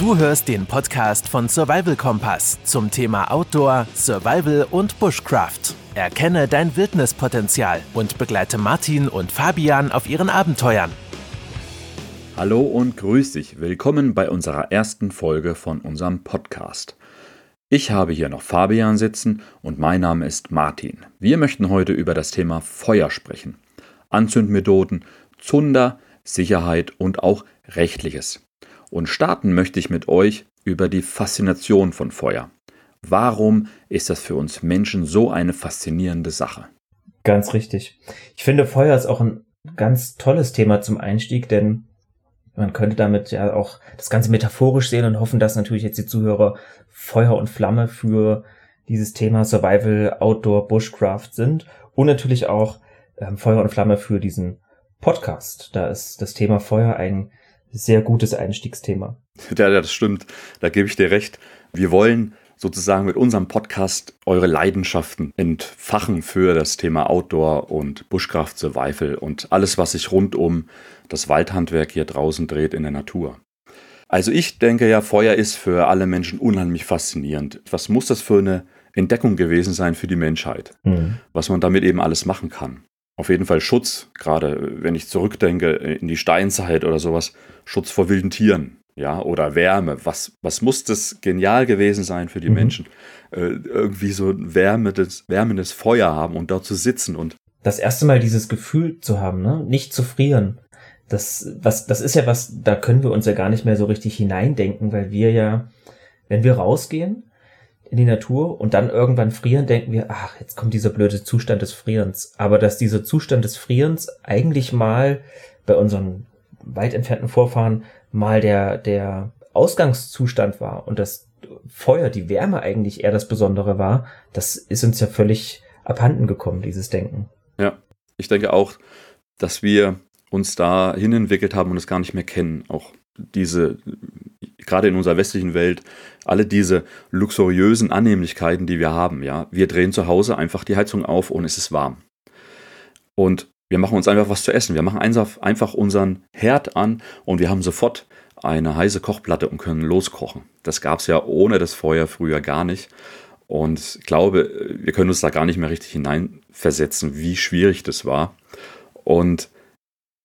Du hörst den Podcast von Survival Kompass zum Thema Outdoor, Survival und Bushcraft. Erkenne dein Wildnispotenzial und begleite Martin und Fabian auf ihren Abenteuern. Hallo und grüß dich. Willkommen bei unserer ersten Folge von unserem Podcast. Ich habe hier noch Fabian sitzen und mein Name ist Martin. Wir möchten heute über das Thema Feuer sprechen. Anzündmethoden, Zunder, Sicherheit und auch Rechtliches. Und starten möchte ich mit euch über die Faszination von Feuer. Warum ist das für uns Menschen so eine faszinierende Sache? Ganz richtig. Ich finde, Feuer ist auch ein ganz tolles Thema zum Einstieg, denn man könnte damit ja auch das Ganze metaphorisch sehen und hoffen, dass natürlich jetzt die Zuhörer Feuer und Flamme für dieses Thema Survival, Outdoor, Bushcraft sind und natürlich auch ähm, Feuer und Flamme für diesen Podcast. Da ist das Thema Feuer ein sehr gutes Einstiegsthema. Ja, das stimmt. Da gebe ich dir recht. Wir wollen sozusagen mit unserem Podcast eure Leidenschaften entfachen für das Thema Outdoor und Bushcraft Survival und alles, was sich rund um das Waldhandwerk hier draußen dreht in der Natur. Also ich denke ja, Feuer ist für alle Menschen unheimlich faszinierend. Was muss das für eine Entdeckung gewesen sein für die Menschheit? Mhm. Was man damit eben alles machen kann auf jeden Fall Schutz, gerade wenn ich zurückdenke in die Steinzeit oder sowas, Schutz vor wilden Tieren, ja, oder Wärme. Was, was muss das genial gewesen sein für die mhm. Menschen? Äh, irgendwie so ein wärmendes, wärmendes Feuer haben und dort zu sitzen und. Das erste Mal dieses Gefühl zu haben, ne? Nicht zu frieren. Das, was, das ist ja was, da können wir uns ja gar nicht mehr so richtig hineindenken, weil wir ja, wenn wir rausgehen, in die Natur und dann irgendwann frieren, denken wir, ach, jetzt kommt dieser blöde Zustand des Frierens. Aber dass dieser Zustand des Frierens eigentlich mal bei unseren weit entfernten Vorfahren mal der, der Ausgangszustand war und das Feuer, die Wärme eigentlich eher das Besondere war, das ist uns ja völlig abhanden gekommen, dieses Denken. Ja, ich denke auch, dass wir uns da hin entwickelt haben und es gar nicht mehr kennen. Auch diese gerade in unserer westlichen Welt, alle diese luxuriösen Annehmlichkeiten, die wir haben. Ja, wir drehen zu Hause einfach die Heizung auf und es ist warm. Und wir machen uns einfach was zu essen. Wir machen einfach unseren Herd an und wir haben sofort eine heiße Kochplatte und können loskochen. Das gab es ja ohne das Feuer früher gar nicht. Und ich glaube, wir können uns da gar nicht mehr richtig hineinversetzen, wie schwierig das war. Und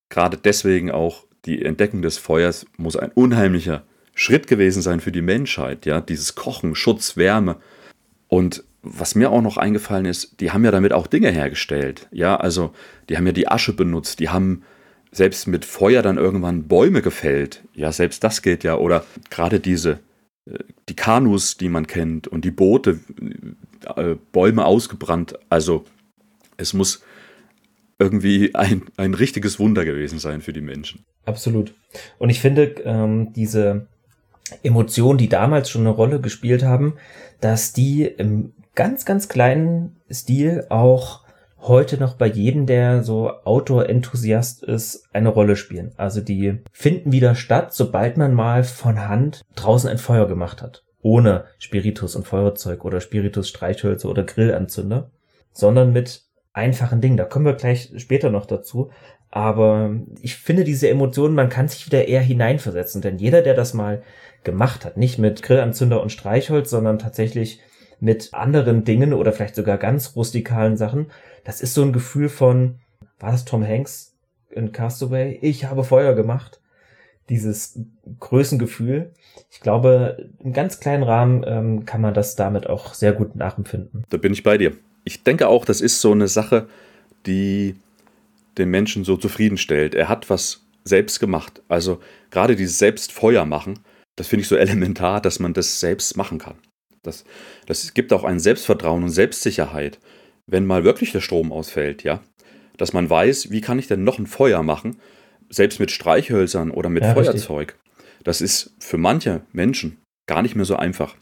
gerade deswegen auch die Entdeckung des Feuers muss ein unheimlicher Schritt gewesen sein für die Menschheit, ja, dieses Kochen, Schutz, Wärme. Und was mir auch noch eingefallen ist, die haben ja damit auch Dinge hergestellt, ja, also die haben ja die Asche benutzt, die haben selbst mit Feuer dann irgendwann Bäume gefällt, ja, selbst das geht ja, oder gerade diese, äh, die Kanus, die man kennt und die Boote, äh, Bäume ausgebrannt, also es muss irgendwie ein, ein richtiges Wunder gewesen sein für die Menschen. Absolut. Und ich finde, ähm, diese Emotionen, die damals schon eine Rolle gespielt haben, dass die im ganz, ganz kleinen Stil auch heute noch bei jedem, der so Outdoor-Enthusiast ist, eine Rolle spielen. Also die finden wieder statt, sobald man mal von Hand draußen ein Feuer gemacht hat. Ohne Spiritus und Feuerzeug oder Spiritus Streichhölzer oder Grillanzünder, sondern mit einfachen Dingen. Da kommen wir gleich später noch dazu. Aber ich finde diese Emotionen, man kann sich wieder eher hineinversetzen, denn jeder, der das mal gemacht hat, nicht mit Grillanzünder und Streichholz, sondern tatsächlich mit anderen Dingen oder vielleicht sogar ganz rustikalen Sachen, das ist so ein Gefühl von, war das Tom Hanks in Castaway? Ich habe Feuer gemacht. Dieses Größengefühl. Ich glaube, im ganz kleinen Rahmen ähm, kann man das damit auch sehr gut nachempfinden. Da bin ich bei dir. Ich denke auch, das ist so eine Sache, die den Menschen so zufriedenstellt. Er hat was selbst gemacht. Also gerade dieses Selbstfeuer machen, das finde ich so elementar, dass man das selbst machen kann. Das, das gibt auch ein Selbstvertrauen und Selbstsicherheit, wenn mal wirklich der Strom ausfällt, ja. Dass man weiß, wie kann ich denn noch ein Feuer machen, selbst mit Streichhölzern oder mit ja, Feuerzeug. Richtig. Das ist für manche Menschen gar nicht mehr so einfach.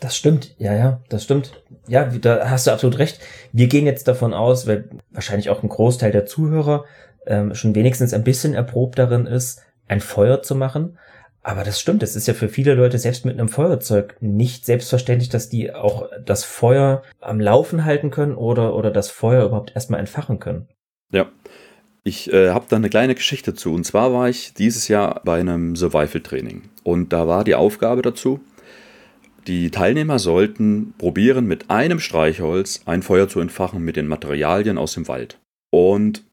Das stimmt, ja, ja, das stimmt. Ja, da hast du absolut recht. Wir gehen jetzt davon aus, weil wahrscheinlich auch ein Großteil der Zuhörer ähm, schon wenigstens ein bisschen erprobt darin ist, ein Feuer zu machen. Aber das stimmt, es ist ja für viele Leute selbst mit einem Feuerzeug nicht selbstverständlich, dass die auch das Feuer am Laufen halten können oder, oder das Feuer überhaupt erstmal entfachen können. Ja, Ich äh, habe da eine kleine Geschichte zu. Und zwar war ich dieses Jahr bei einem Survival-Training. Und da war die Aufgabe dazu, die Teilnehmer sollten probieren, mit einem Streichholz ein Feuer zu entfachen mit den Materialien aus dem Wald. Und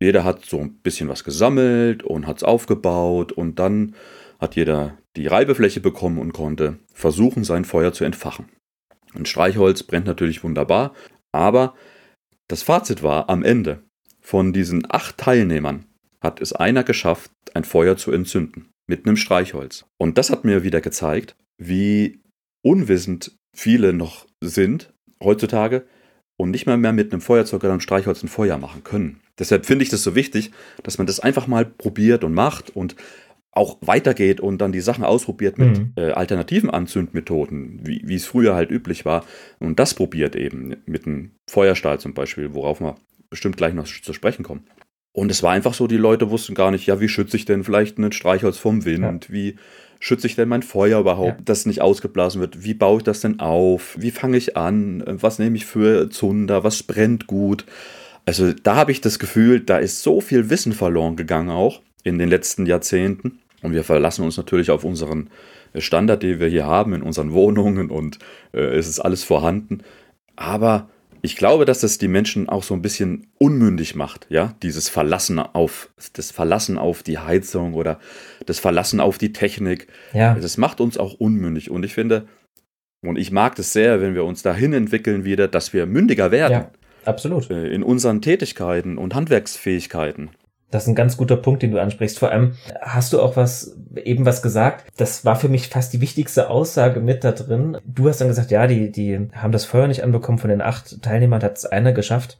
jeder hat so ein bisschen was gesammelt und hat es aufgebaut und dann hat jeder die Reibefläche bekommen und konnte versuchen, sein Feuer zu entfachen. Ein Streichholz brennt natürlich wunderbar, aber das Fazit war am Ende, von diesen acht Teilnehmern hat es einer geschafft, ein Feuer zu entzünden mit einem Streichholz. Und das hat mir wieder gezeigt, wie unwissend viele noch sind heutzutage und nicht mal mehr mit einem Feuerzeug oder einem Streichholz ein Feuer machen können. Deshalb finde ich das so wichtig, dass man das einfach mal probiert und macht und auch weitergeht und dann die Sachen ausprobiert mit mhm. äh, alternativen Anzündmethoden, wie, es früher halt üblich war. Und das probiert eben mit einem Feuerstahl zum Beispiel, worauf wir bestimmt gleich noch zu sprechen kommen. Und es war einfach so, die Leute wussten gar nicht, ja, wie schütze ich denn vielleicht ein Streichholz vom Wind? Ja. Wie schütze ich denn mein Feuer überhaupt, ja. dass nicht ausgeblasen wird? Wie baue ich das denn auf? Wie fange ich an? Was nehme ich für Zunder? Was brennt gut? Also da habe ich das Gefühl, da ist so viel Wissen verloren gegangen auch in den letzten Jahrzehnten. Und wir verlassen uns natürlich auf unseren Standard, den wir hier haben in unseren Wohnungen und äh, es ist alles vorhanden. Aber ich glaube, dass das die Menschen auch so ein bisschen unmündig macht, ja, dieses Verlassen auf, das Verlassen auf die Heizung oder das Verlassen auf die Technik. Ja. Das macht uns auch unmündig. Und ich finde, und ich mag das sehr, wenn wir uns dahin entwickeln wieder, dass wir mündiger werden. Ja. Absolut. Äh, in unseren Tätigkeiten und Handwerksfähigkeiten. Das ist ein ganz guter Punkt, den du ansprichst. Vor allem hast du auch was, eben was gesagt. Das war für mich fast die wichtigste Aussage mit da drin. Du hast dann gesagt, ja, die, die haben das Feuer nicht anbekommen. Von den acht Teilnehmern hat es einer geschafft.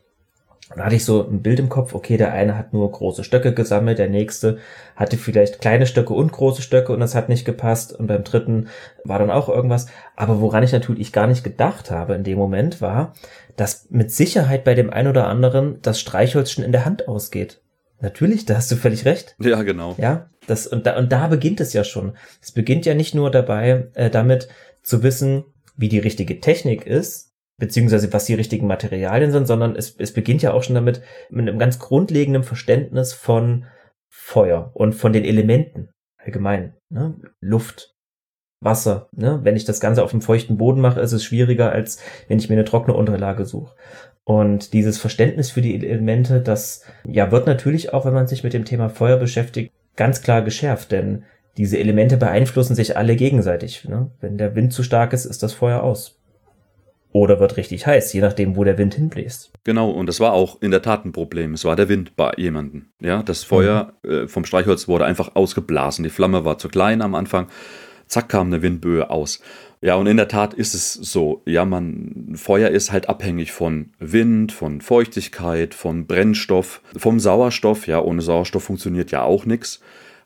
Da hatte ich so ein Bild im Kopf, okay, der eine hat nur große Stöcke gesammelt, der nächste hatte vielleicht kleine Stöcke und große Stöcke und das hat nicht gepasst und beim dritten war dann auch irgendwas. Aber woran ich natürlich gar nicht gedacht habe in dem Moment war, dass mit Sicherheit bei dem einen oder anderen das Streichholz schon in der Hand ausgeht. Natürlich, da hast du völlig recht. Ja, genau. Ja, das und da und da beginnt es ja schon. Es beginnt ja nicht nur dabei, äh, damit zu wissen, wie die richtige Technik ist, beziehungsweise was die richtigen Materialien sind, sondern es, es beginnt ja auch schon damit mit einem ganz grundlegenden Verständnis von Feuer und von den Elementen allgemein. Ne? Luft, Wasser. Ne? Wenn ich das Ganze auf dem feuchten Boden mache, ist es schwieriger, als wenn ich mir eine trockene Unterlage suche. Und dieses Verständnis für die Elemente, das ja wird natürlich auch, wenn man sich mit dem Thema Feuer beschäftigt, ganz klar geschärft, denn diese Elemente beeinflussen sich alle gegenseitig. Ne? Wenn der Wind zu stark ist, ist das Feuer aus. Oder wird richtig heiß, je nachdem, wo der Wind hinbläst. Genau, und das war auch in der Tat ein Problem. Es war der Wind bei jemandem. Ja, das Feuer mhm. äh, vom Streichholz wurde einfach ausgeblasen. Die Flamme war zu klein am Anfang. Zack kam eine Windböe aus. Ja, und in der Tat ist es so. Ja, man, Feuer ist halt abhängig von Wind, von Feuchtigkeit, von Brennstoff, vom Sauerstoff. Ja, ohne Sauerstoff funktioniert ja auch nichts.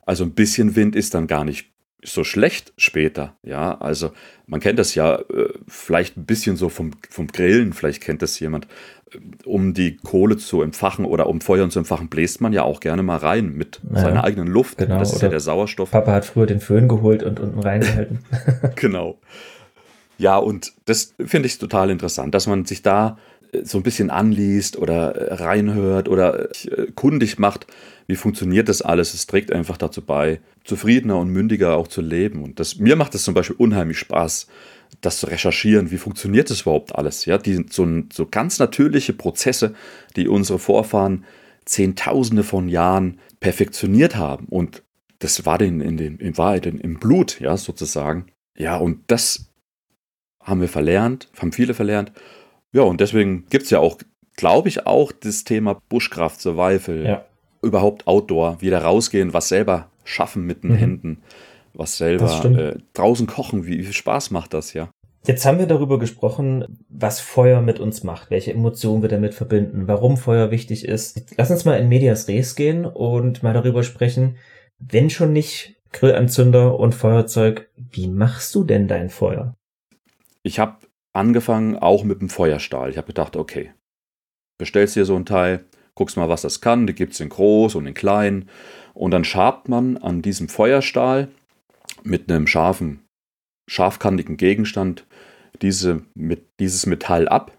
Also ein bisschen Wind ist dann gar nicht so schlecht später. Ja, also man kennt das ja äh, vielleicht ein bisschen so vom, vom Grillen, vielleicht kennt das jemand. Äh, um die Kohle zu empfachen oder um Feuer zu empfachen, bläst man ja auch gerne mal rein mit ja, seiner eigenen Luft. Genau, das ist ja der Sauerstoff. Papa hat früher den Föhn geholt und unten reingehalten. genau. Ja, und das finde ich total interessant, dass man sich da äh, so ein bisschen anliest oder reinhört oder kundig macht, wie funktioniert das alles. Es trägt einfach dazu bei, zufriedener und mündiger auch zu leben. Und das, mir macht es zum Beispiel unheimlich Spaß, das zu recherchieren. Wie funktioniert das überhaupt alles? Ja, die, so, so ganz natürliche Prozesse, die unsere Vorfahren Zehntausende von Jahren perfektioniert haben. Und das war den in, den, in Wahrheit im Blut, ja, sozusagen. Ja, und das haben wir verlernt, haben viele verlernt. Ja, und deswegen gibt es ja auch, glaube ich, auch das Thema Buschkraft, Survival, ja. Überhaupt Outdoor, wieder rausgehen, was selber schaffen mit den mhm. Händen, was selber äh, draußen kochen. Wie, wie viel Spaß macht das ja? Jetzt haben wir darüber gesprochen, was Feuer mit uns macht, welche Emotionen wir damit verbinden, warum Feuer wichtig ist. Lass uns mal in Medias Res gehen und mal darüber sprechen, wenn schon nicht Grillanzünder und Feuerzeug, wie machst du denn dein Feuer? Ich habe angefangen auch mit dem Feuerstahl. Ich habe gedacht, okay, bestellst dir so ein Teil, guckst mal, was das kann. Die gibt es in groß und in klein. Und dann schabt man an diesem Feuerstahl mit einem scharfen, scharfkantigen Gegenstand diese, mit, dieses Metall ab.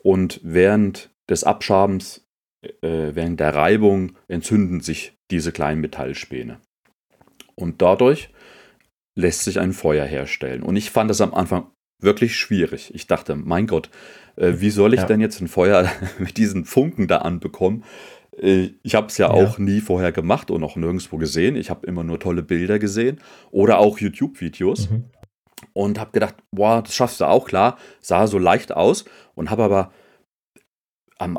Und während des Abschabens äh, während der Reibung entzünden sich diese kleinen Metallspäne. Und dadurch lässt sich ein Feuer herstellen. Und ich fand das am Anfang wirklich schwierig. Ich dachte, mein Gott, äh, wie soll ich ja. denn jetzt ein Feuer mit diesen Funken da anbekommen? Äh, ich habe es ja, ja, auch nie vorher gemacht und auch nirgendwo gesehen. Ich habe immer nur tolle Bilder gesehen oder auch YouTube-Videos. Mhm. Und habe gedacht, boah, das schaffst du auch, klar. Sah so leicht aus und habe aber, am,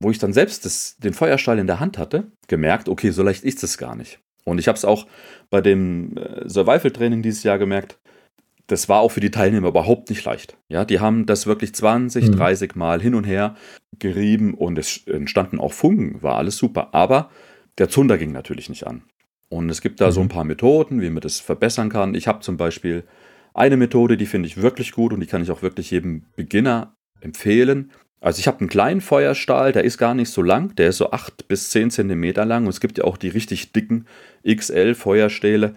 wo ich dann selbst das, den Feuerstahl in der Hand hatte, gemerkt, okay, so leicht ist es gar nicht. Und ich habe es auch bei dem äh, Survival-Training dieses Jahr gemerkt, das war auch für die Teilnehmer überhaupt nicht leicht. Ja, die haben das wirklich 20, mhm. 30 Mal hin und her gerieben und es entstanden auch Funken, war alles super. Aber der Zunder ging natürlich nicht an. Und es gibt da mhm. so ein paar Methoden, wie man das verbessern kann. Ich habe zum Beispiel eine Methode, die finde ich wirklich gut und die kann ich auch wirklich jedem Beginner empfehlen. Also ich habe einen kleinen Feuerstahl, der ist gar nicht so lang, der ist so 8 bis 10 Zentimeter lang und es gibt ja auch die richtig dicken XL Feuerstähle,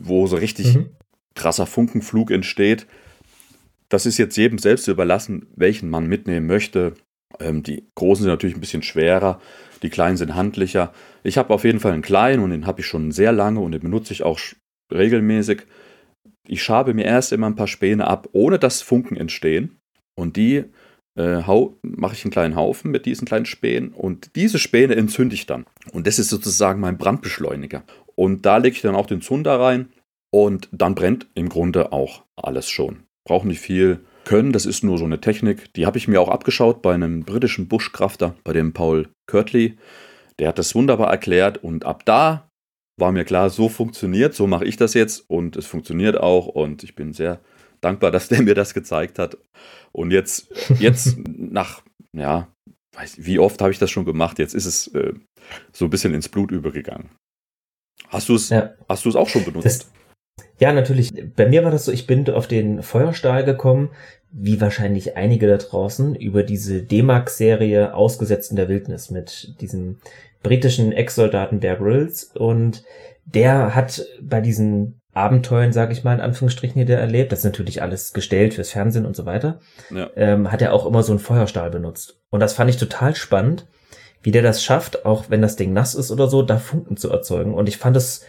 wo so richtig mhm krasser Funkenflug entsteht. Das ist jetzt jedem selbst überlassen, welchen man mitnehmen möchte. Ähm, die großen sind natürlich ein bisschen schwerer, die kleinen sind handlicher. Ich habe auf jeden Fall einen kleinen und den habe ich schon sehr lange und den benutze ich auch regelmäßig. Ich schabe mir erst immer ein paar Späne ab, ohne dass Funken entstehen. Und die äh, mache ich einen kleinen Haufen mit diesen kleinen Spänen und diese Späne entzünde ich dann. Und das ist sozusagen mein Brandbeschleuniger. Und da lege ich dann auch den Zunder rein und dann brennt im Grunde auch alles schon. Braucht nicht viel können, das ist nur so eine Technik. Die habe ich mir auch abgeschaut bei einem britischen Buschkrafter, bei dem Paul Kirtley. Der hat das wunderbar erklärt und ab da war mir klar, so funktioniert, so mache ich das jetzt und es funktioniert auch und ich bin sehr dankbar, dass der mir das gezeigt hat. Und jetzt, jetzt nach, ja, weiß, wie oft habe ich das schon gemacht? Jetzt ist es äh, so ein bisschen ins Blut übergegangen. Hast du es ja. hast du es auch schon benutzt? Das, ja, natürlich. Bei mir war das so, ich bin auf den Feuerstahl gekommen, wie wahrscheinlich einige da draußen, über diese D-Max-Serie Ausgesetzt in der Wildnis mit diesem britischen Ex-Soldaten Bear Grylls. Und der hat bei diesen Abenteuern, sage ich mal, in Anführungsstrichen hier der erlebt, das ist natürlich alles gestellt fürs Fernsehen und so weiter, ja. ähm, hat er auch immer so einen Feuerstahl benutzt. Und das fand ich total spannend, wie der das schafft, auch wenn das Ding nass ist oder so, da Funken zu erzeugen. Und ich fand es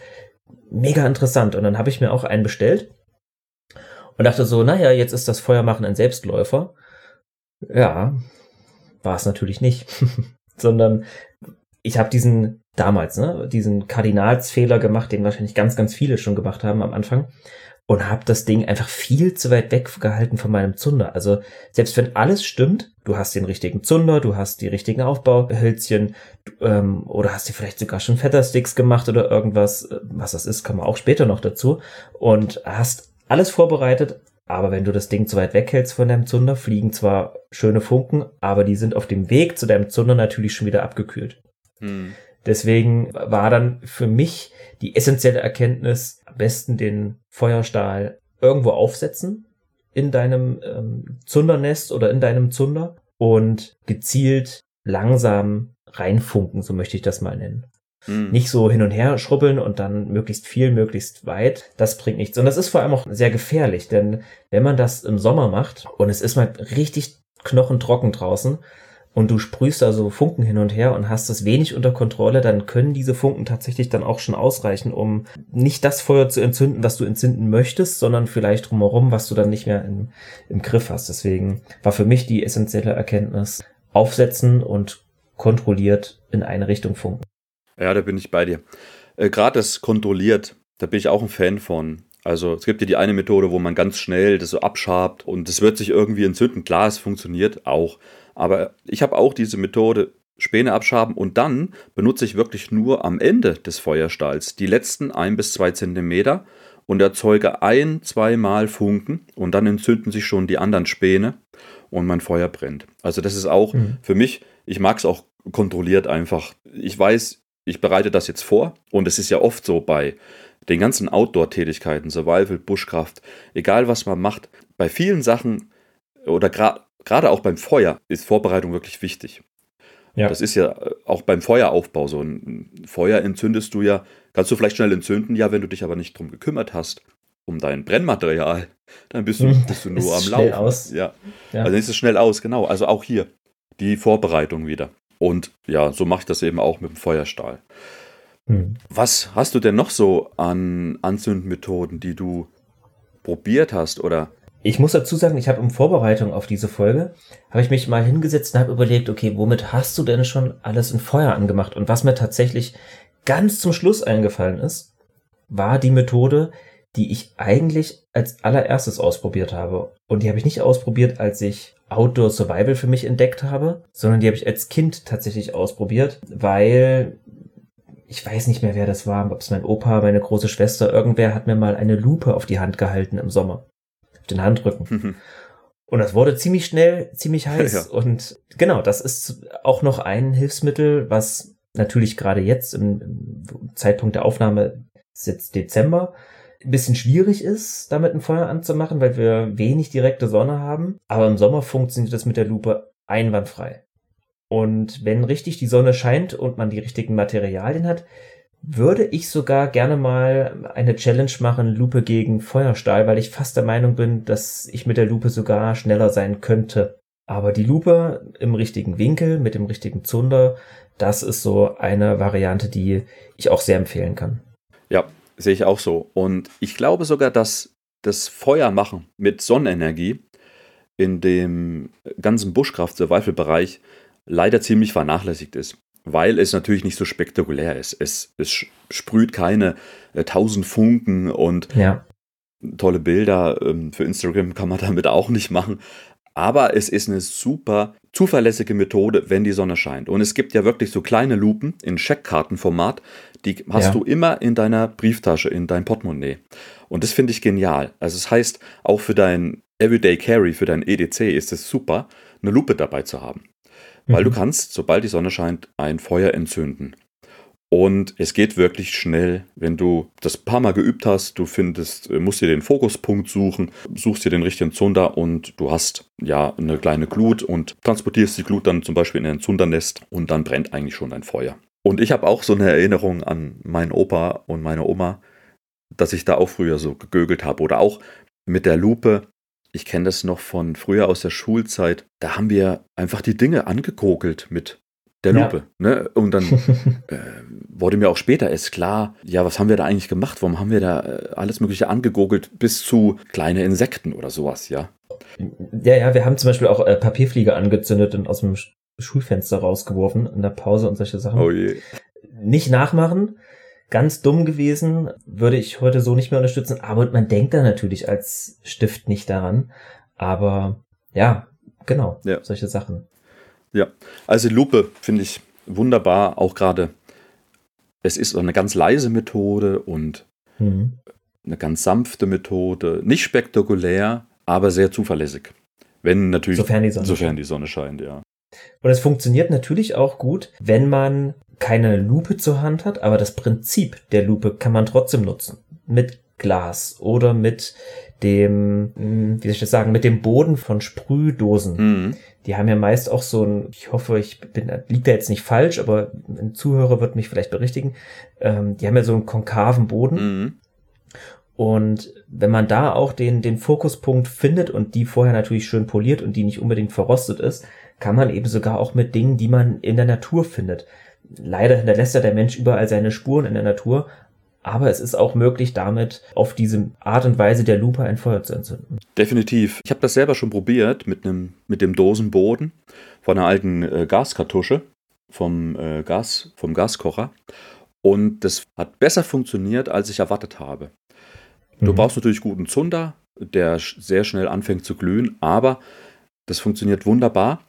mega interessant. Und dann habe ich mir auch einen bestellt und dachte so, naja, jetzt ist das Feuermachen ein Selbstläufer. Ja, war es natürlich nicht, sondern ich habe diesen damals, ne, diesen Kardinalsfehler gemacht, den wahrscheinlich ganz, ganz viele schon gemacht haben am Anfang und habe das Ding einfach viel zu weit weggehalten von meinem Zunder. Also selbst wenn alles stimmt, du hast den richtigen Zunder, du hast die richtigen Aufbauhölzchen ähm, oder hast dir vielleicht sogar schon Fettersticks gemacht oder irgendwas, äh, was das ist, kann man auch später noch dazu und hast alles vorbereitet, aber wenn du das Ding zu weit weghältst von deinem Zunder, fliegen zwar schöne Funken, aber die sind auf dem Weg zu deinem Zunder natürlich schon wieder abgekühlt. Hm. Deswegen war dann für mich die essentielle Erkenntnis, am besten den Feuerstahl irgendwo aufsetzen in deinem ähm, Zundernest oder in deinem Zunder und gezielt langsam reinfunken, so möchte ich das mal nennen. Mhm. Nicht so hin und her schrubbeln und dann möglichst viel, möglichst weit. Das bringt nichts. Und das ist vor allem auch sehr gefährlich, denn wenn man das im Sommer macht und es ist mal richtig knochentrocken draußen, und du sprühst da so Funken hin und her und hast es wenig unter Kontrolle, dann können diese Funken tatsächlich dann auch schon ausreichen, um nicht das Feuer zu entzünden, was du entzünden möchtest, sondern vielleicht drumherum, was du dann nicht mehr im, im Griff hast. Deswegen war für mich die essentielle Erkenntnis, aufsetzen und kontrolliert in eine Richtung funken. Ja, da bin ich bei dir. Äh, Gerade das kontrolliert, da bin ich auch ein Fan von. Also es gibt ja die eine Methode, wo man ganz schnell das so abschabt und es wird sich irgendwie entzünden. Klar, es funktioniert auch. Aber ich habe auch diese Methode Späne abschaben und dann benutze ich wirklich nur am Ende des Feuerstahls die letzten ein bis zwei Zentimeter und erzeuge ein, zweimal Funken und dann entzünden sich schon die anderen Späne und mein Feuer brennt. Also das ist auch mhm. für mich, ich mag es auch kontrolliert einfach. Ich weiß, ich bereite das jetzt vor und es ist ja oft so bei den ganzen Outdoor-Tätigkeiten, Survival, Buschkraft, egal was man macht, bei vielen Sachen oder gerade auch beim Feuer ist Vorbereitung wirklich wichtig. Ja. Das ist ja äh, auch beim Feueraufbau so. Ein Feuer entzündest du ja, kannst du vielleicht schnell entzünden, ja, wenn du dich aber nicht drum gekümmert hast, um dein Brennmaterial, dann bist du, hm, bist du nur am Laufen. Aus. Ja. ja. Also dann ist es schnell aus, genau. Also auch hier die Vorbereitung wieder. Und ja, so mache ich das eben auch mit dem Feuerstahl. Hm. Was hast du denn noch so an Anzündmethoden, die du probiert hast oder? Ich muss dazu sagen, ich habe in Vorbereitung auf diese Folge, habe ich mich mal hingesetzt und habe überlegt, okay, womit hast du denn schon alles in Feuer angemacht? Und was mir tatsächlich ganz zum Schluss eingefallen ist, war die Methode, die ich eigentlich als allererstes ausprobiert habe. Und die habe ich nicht ausprobiert, als ich Outdoor Survival für mich entdeckt habe, sondern die habe ich als Kind tatsächlich ausprobiert, weil ich weiß nicht mehr, wer das war, ob es mein Opa, meine große Schwester, irgendwer hat mir mal eine Lupe auf die Hand gehalten im Sommer. Auf den Handrücken. Und das wurde ziemlich schnell, ziemlich heiß. Ja. Und genau, das ist auch noch ein Hilfsmittel, was natürlich gerade jetzt im, im Zeitpunkt der Aufnahme ist jetzt Dezember, ein bisschen schwierig ist, damit ein Feuer anzumachen, weil wir wenig direkte Sonne haben. Aber im Sommer funktioniert das mit der Lupe einwandfrei. Und wenn richtig die Sonne scheint und man die richtigen Materialien hat, würde ich sogar gerne mal eine Challenge machen, Lupe gegen Feuerstahl, weil ich fast der Meinung bin, dass ich mit der Lupe sogar schneller sein könnte. Aber die Lupe im richtigen Winkel, mit dem richtigen Zunder, das ist so eine Variante, die ich auch sehr empfehlen kann. Ja, sehe ich auch so. Und ich glaube sogar, dass das Feuermachen mit Sonnenenergie in dem ganzen Buschkraft-Survival-Bereich leider ziemlich vernachlässigt ist, weil es natürlich nicht so spektakulär ist. Es, es sprüht keine äh, tausend Funken und ja. tolle Bilder ähm, für Instagram kann man damit auch nicht machen. Aber es ist eine super zuverlässige Methode, wenn die Sonne scheint. Und es gibt ja wirklich so kleine Lupen in Scheckkartenformat, die hast ja. du immer in deiner Brieftasche, in dein Portemonnaie. Und das finde ich genial. Also es das heißt, auch für dein Everyday Carry, für dein EDC ist es super, eine Lupe dabei zu haben. Weil mhm. du kannst, sobald die Sonne scheint, ein Feuer entzünden. Und es geht wirklich schnell, wenn du das paar Mal geübt hast, du findest, äh, musst dir den Fokuspunkt suchen, suchst dir den richtigen Zunder und du hast ja eine kleine Glut und transportierst die Glut dann zum Beispiel in ein Zundernest und dann brennt eigentlich schon dein Feuer. Und ich habe auch so eine Erinnerung an meinen Opa und meine Oma, dass ich da auch früher so gegögelt habe. Oder auch mit der Lupe. Ich kenne das noch von früher aus der Schulzeit. Da haben wir einfach die Dinge angekokelt mit der Lupe. Ja. Ne? Und dann äh, wurde mir auch später erst klar, ja, was haben wir da eigentlich gemacht? Warum haben wir da äh, alles Mögliche angegogelt bis zu kleine Insekten oder sowas, ja? Ja, ja, wir haben zum Beispiel auch äh, Papierflieger angezündet und aus dem Schulfenster rausgeworfen in der Pause und solche Sachen. Oh je. Nicht nachmachen. Ganz dumm gewesen, würde ich heute so nicht mehr unterstützen, aber man denkt da natürlich als Stift nicht daran. Aber ja, genau, ja. solche Sachen. Ja, also Lupe finde ich wunderbar, auch gerade. Es ist eine ganz leise Methode und mhm. eine ganz sanfte Methode. Nicht spektakulär, aber sehr zuverlässig. Wenn natürlich, sofern die Sonne, sofern die Sonne scheint, ja. Und es funktioniert natürlich auch gut, wenn man keine Lupe zur Hand hat, aber das Prinzip der Lupe kann man trotzdem nutzen. Mit Glas oder mit dem, hm, wie soll ich das sagen, mit dem Boden von Sprühdosen. Mhm. Die haben ja meist auch so ein, ich hoffe, ich bin, liegt da jetzt nicht falsch, aber ein Zuhörer wird mich vielleicht berichtigen. Ähm, die haben ja so einen konkaven Boden. Mhm. Und wenn man da auch den, den Fokuspunkt findet und die vorher natürlich schön poliert und die nicht unbedingt verrostet ist, kann man eben sogar auch mit Dingen, die man in der Natur findet. Leider hinterlässt ja der Mensch überall seine Spuren in der Natur, aber es ist auch möglich, damit auf diese Art und Weise der Lupe ein Feuer zu entzünden. Definitiv. Ich habe das selber schon probiert mit, einem, mit dem Dosenboden von einer alten äh, Gaskartusche vom, äh, Gas, vom Gaskocher. Und das hat besser funktioniert, als ich erwartet habe. Du mhm. brauchst natürlich guten Zunder, der sehr schnell anfängt zu glühen, aber das funktioniert wunderbar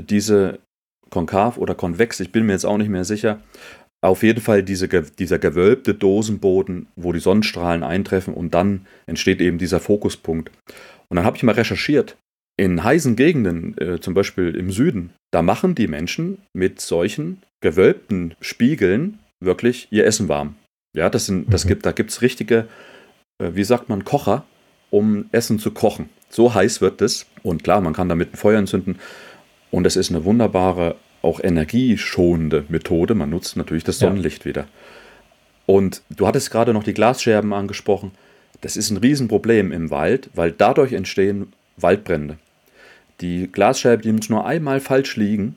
diese konkav oder konvex, ich bin mir jetzt auch nicht mehr sicher, auf jeden Fall diese, dieser gewölbte Dosenboden, wo die Sonnenstrahlen eintreffen und dann entsteht eben dieser Fokuspunkt. Und dann habe ich mal recherchiert. In heißen Gegenden, äh, zum Beispiel im Süden, da machen die Menschen mit solchen gewölbten Spiegeln wirklich ihr Essen warm. Ja, das sind, das mhm. gibt, da gibt es richtige, äh, wie sagt man, Kocher, um Essen zu kochen. So heiß wird es. Und klar, man kann damit ein Feuer entzünden. Und es ist eine wunderbare, auch energieschonende Methode. Man nutzt natürlich das Sonnenlicht ja. wieder. Und du hattest gerade noch die Glasscherben angesprochen. Das ist ein Riesenproblem im Wald, weil dadurch entstehen Waldbrände. Die Glasscherben, die müssen nur einmal falsch liegen,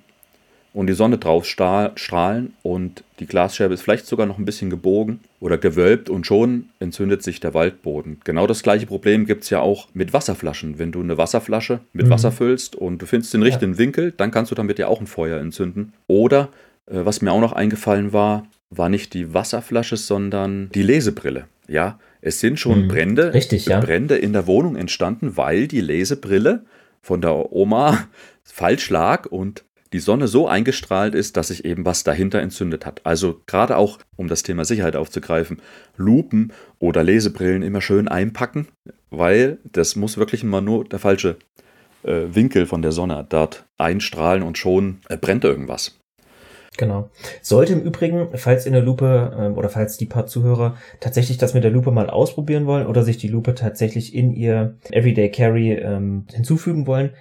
und die Sonne drauf strahlen und die Glasscherbe ist vielleicht sogar noch ein bisschen gebogen oder gewölbt und schon entzündet sich der Waldboden. Genau das gleiche Problem gibt es ja auch mit Wasserflaschen. Wenn du eine Wasserflasche mit mhm. Wasser füllst und du findest den richtigen ja. Winkel, dann kannst du damit ja auch ein Feuer entzünden. Oder, äh, was mir auch noch eingefallen war, war nicht die Wasserflasche, sondern die Lesebrille. Ja, es sind schon mhm. Brände, Richtig, ja. Brände in der Wohnung entstanden, weil die Lesebrille von der Oma falsch lag und die Sonne so eingestrahlt ist, dass sich eben was dahinter entzündet hat. Also gerade auch, um das Thema Sicherheit aufzugreifen, Lupen oder Lesebrillen immer schön einpacken, weil das muss wirklich immer nur der falsche äh, Winkel von der Sonne dort einstrahlen und schon äh, brennt irgendwas. Genau. Sollte im Übrigen, falls in der Lupe ähm, oder falls die paar Zuhörer tatsächlich das mit der Lupe mal ausprobieren wollen oder sich die Lupe tatsächlich in ihr Everyday Carry ähm, hinzufügen wollen,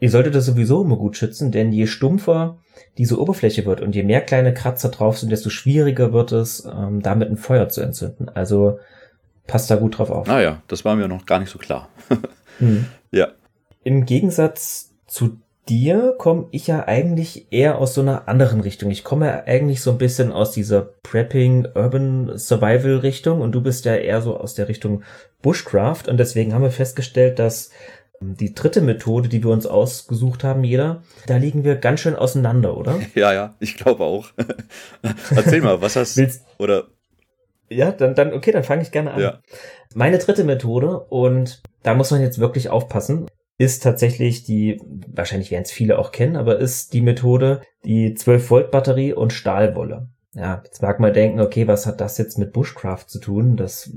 ihr solltet das sowieso immer gut schützen, denn je stumpfer diese Oberfläche wird und je mehr kleine Kratzer drauf sind, desto schwieriger wird es, ähm, damit ein Feuer zu entzünden. Also passt da gut drauf auf. Naja, ah das war mir noch gar nicht so klar. hm. Ja. Im Gegensatz zu dir komme ich ja eigentlich eher aus so einer anderen Richtung. Ich komme ja eigentlich so ein bisschen aus dieser Prepping, Urban Survival Richtung und du bist ja eher so aus der Richtung Bushcraft und deswegen haben wir festgestellt, dass die dritte Methode, die wir uns ausgesucht haben, jeder, da liegen wir ganz schön auseinander, oder? Ja, ja, ich glaube auch. Erzähl mal, was hast du? Oder ja, dann, dann, okay, dann fange ich gerne an. Ja. Meine dritte Methode, und da muss man jetzt wirklich aufpassen, ist tatsächlich die, wahrscheinlich werden es viele auch kennen, aber ist die Methode, die 12 Volt Batterie und Stahlwolle. Ja, jetzt mag man denken, okay, was hat das jetzt mit Bushcraft zu tun? Das,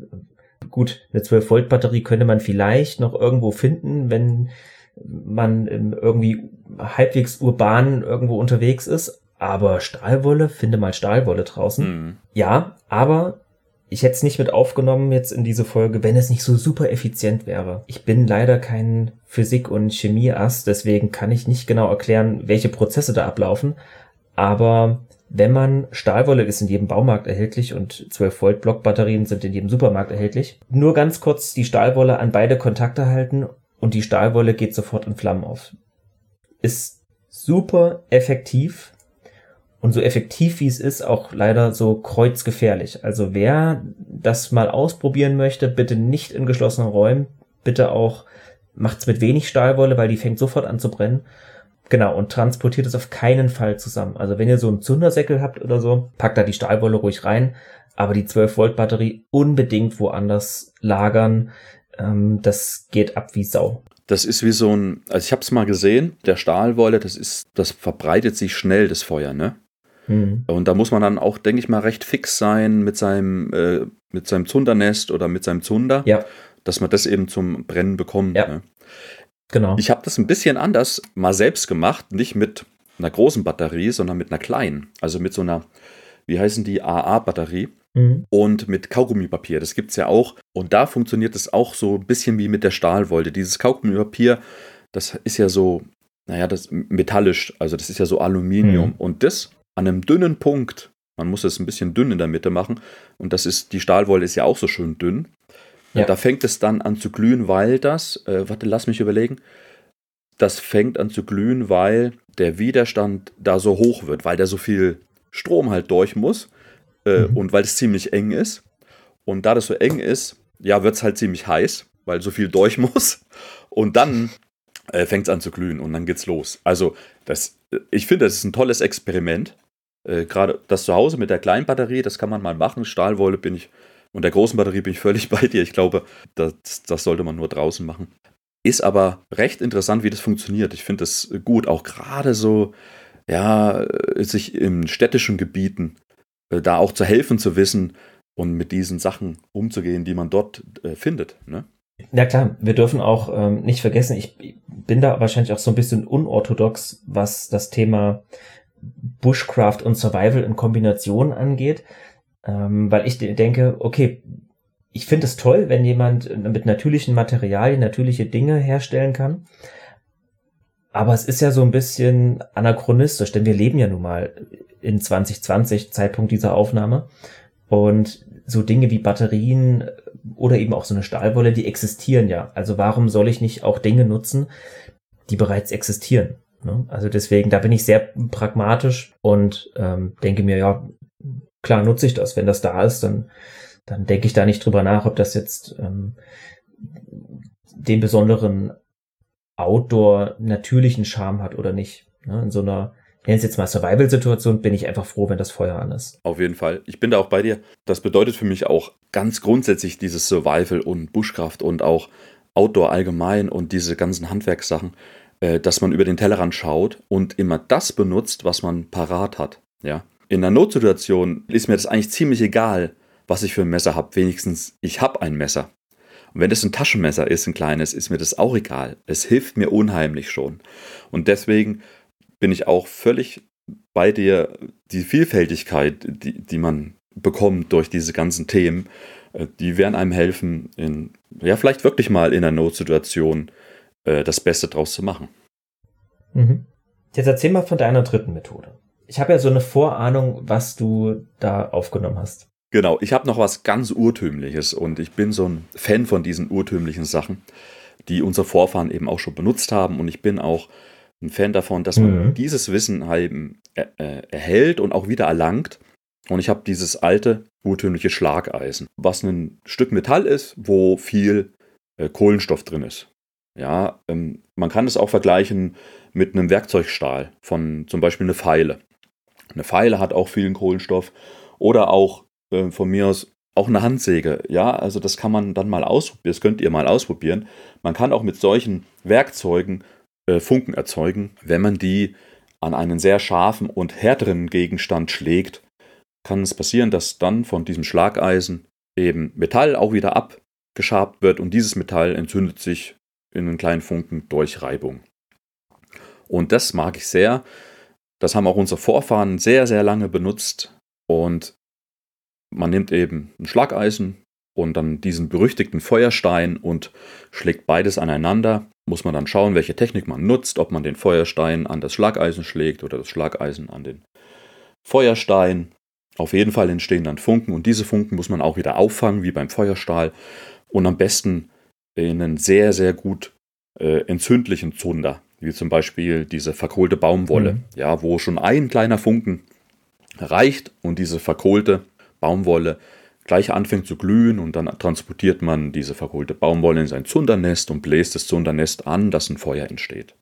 gut, eine 12 Volt Batterie könnte man vielleicht noch irgendwo finden, wenn man irgendwie halbwegs urban irgendwo unterwegs ist. Aber Stahlwolle, finde mal Stahlwolle draußen. Mhm. Ja, aber ich hätte es nicht mit aufgenommen jetzt in diese Folge, wenn es nicht so super effizient wäre. Ich bin leider kein Physik- und Chemie-Ass, deswegen kann ich nicht genau erklären, welche Prozesse da ablaufen. Aber wenn man Stahlwolle ist in jedem Baumarkt erhältlich und 12 Volt Blockbatterien sind in jedem Supermarkt erhältlich. Nur ganz kurz die Stahlwolle an beide Kontakte halten und die Stahlwolle geht sofort in Flammen auf. Ist super effektiv und so effektiv wie es ist, auch leider so kreuzgefährlich. Also wer das mal ausprobieren möchte, bitte nicht in geschlossenen Räumen, bitte auch macht's mit wenig Stahlwolle, weil die fängt sofort an zu brennen. Genau, und transportiert es auf keinen Fall zusammen. Also wenn ihr so einen Zundersäckel habt oder so, packt da die Stahlwolle ruhig rein, aber die 12 Volt Batterie unbedingt woanders lagern. Ähm, das geht ab wie Sau. Das ist wie so ein, also ich habe es mal gesehen, der Stahlwolle, das ist, das verbreitet sich schnell, das Feuer, ne? Mhm. Und da muss man dann auch, denke ich mal, recht fix sein mit seinem, äh, mit seinem Zundernest oder mit seinem Zunder, ja. dass man das eben zum Brennen bekommt. Ja. Ne? Genau. Ich habe das ein bisschen anders mal selbst gemacht, nicht mit einer großen Batterie, sondern mit einer kleinen. Also mit so einer, wie heißen die, AA-Batterie. Mhm. Und mit Kaugummipapier, das gibt es ja auch. Und da funktioniert es auch so ein bisschen wie mit der Stahlwolle. Dieses Kaugummipapier, das ist ja so, naja, das metallisch, also das ist ja so Aluminium. Mhm. Und das an einem dünnen Punkt, man muss es ein bisschen dünn in der Mitte machen, und das ist, die Stahlwolle ist ja auch so schön dünn. Ja. Da fängt es dann an zu glühen, weil das, äh, warte, lass mich überlegen, das fängt an zu glühen, weil der Widerstand da so hoch wird, weil da so viel Strom halt durch muss äh, mhm. und weil es ziemlich eng ist. Und da das so eng ist, ja, wird es halt ziemlich heiß, weil so viel durch muss. Und dann äh, fängt es an zu glühen und dann geht's los. Also, das, ich finde, das ist ein tolles Experiment. Äh, Gerade das zu Hause mit der kleinen Batterie, das kann man mal machen. Stahlwolle bin ich und der großen Batterie bin ich völlig bei dir. Ich glaube, das, das sollte man nur draußen machen. Ist aber recht interessant, wie das funktioniert. Ich finde das gut, auch gerade so, ja, sich in städtischen Gebieten äh, da auch zu helfen zu wissen und mit diesen Sachen umzugehen, die man dort äh, findet. Ne? Ja klar, wir dürfen auch ähm, nicht vergessen, ich bin da wahrscheinlich auch so ein bisschen unorthodox, was das Thema Bushcraft und Survival in Kombination angeht, ähm, weil ich denke, okay, ich finde es toll, wenn jemand mit natürlichen Materialien natürliche Dinge herstellen kann. Aber es ist ja so ein bisschen anachronistisch, denn wir leben ja nun mal in 2020, Zeitpunkt dieser Aufnahme. Und so Dinge wie Batterien oder eben auch so eine Stahlwolle, die existieren ja. Also warum soll ich nicht auch Dinge nutzen, die bereits existieren? Ne? Also deswegen, da bin ich sehr pragmatisch und ähm, denke mir, ja, klar nutze ich das. Wenn das da ist, dann, dann denke ich da nicht drüber nach, ob das jetzt ähm, den besonderen Outdoor natürlichen Charme hat oder nicht. Ne? In so einer nenne es jetzt mal Survival-Situation, bin ich einfach froh, wenn das Feuer an ist. Auf jeden Fall. Ich bin da auch bei dir. Das bedeutet für mich auch ganz grundsätzlich dieses Survival und Bushcraft und auch Outdoor allgemein und diese ganzen Handwerkssachen, äh, dass man über den Tellerrand schaut und immer das benutzt, was man parat hat. Ja. In einer Notsituation ist mir das eigentlich ziemlich egal, was ich für ein Messer habe. Wenigstens, ich habe ein Messer. Und wenn das ein Taschenmesser ist, ein kleines, ist mir das auch egal. Es hilft mir unheimlich schon. Und deswegen bin ich auch völlig bei dir, die Vielfältigkeit, die, die man bekommt durch diese ganzen Themen, äh, die werden einem helfen, in, ja, vielleicht wirklich mal in einer Notsituation äh, das Beste draus zu machen. Mhm. Jetzt erzähl mal von deiner dritten Methode. Ich habe ja so eine Vorahnung, was du da aufgenommen hast. Genau, ich habe noch was ganz Urtümliches und ich bin so ein Fan von diesen urtümlichen Sachen, die unsere Vorfahren eben auch schon benutzt haben und ich bin auch ein Fan davon, dass man mhm. dieses Wissen eben äh, erhält und auch wieder erlangt. Und ich habe dieses alte, urtümliche Schlageisen, was ein Stück Metall ist, wo viel äh, Kohlenstoff drin ist. Ja, ähm, man kann es auch vergleichen mit einem Werkzeugstahl von zum Beispiel eine Pfeile. Eine Pfeile hat auch vielen Kohlenstoff oder auch äh, von mir aus auch eine Handsäge. Ja, also das kann man dann mal ausprobieren. Das könnt ihr mal ausprobieren. Man kann auch mit solchen Werkzeugen äh, Funken erzeugen. Wenn man die an einen sehr scharfen und härteren Gegenstand schlägt, kann es passieren, dass dann von diesem Schlageisen eben Metall auch wieder abgeschabt wird und dieses Metall entzündet sich in einen kleinen Funken durch Reibung. Und das mag ich sehr. Das haben auch unsere Vorfahren sehr, sehr lange benutzt. Und man nimmt eben ein Schlageisen und dann diesen berüchtigten Feuerstein und schlägt beides aneinander muss man dann schauen, welche Technik man nutzt, ob man den Feuerstein an das Schlageisen schlägt oder das Schlageisen an den Feuerstein. Auf jeden Fall entstehen dann Funken und diese Funken muss man auch wieder auffangen, wie beim Feuerstahl und am besten in einen sehr, sehr gut äh, entzündlichen Zunder, wie zum Beispiel diese verkohlte Baumwolle, mhm. ja, wo schon ein kleiner Funken reicht und diese verkohlte Baumwolle gleich anfängt zu glühen und dann transportiert man diese verkohlte Baumwolle in sein Zundernest und bläst das Zundernest an, dass ein Feuer entsteht.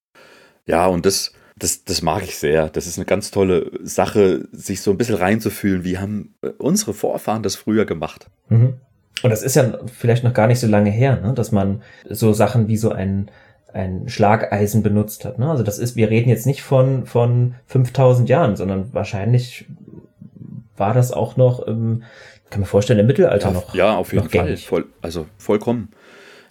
Ja, und das, das, das mag ich sehr. Das ist eine ganz tolle Sache, sich so ein bisschen reinzufühlen, wie haben äh, unsere Vorfahren das früher gemacht. Mhm. Und das ist ja vielleicht noch gar nicht so lange her, ne? dass man so Sachen wie so ein, ein Schlageisen benutzt hat. Ne? Also das ist, wir reden jetzt nicht von, von 5000 Jahren, sondern wahrscheinlich war das auch noch im kann mir vorstellen, im Mittelalter ja, noch. Ja, auf jeden Fall. Voll, also vollkommen.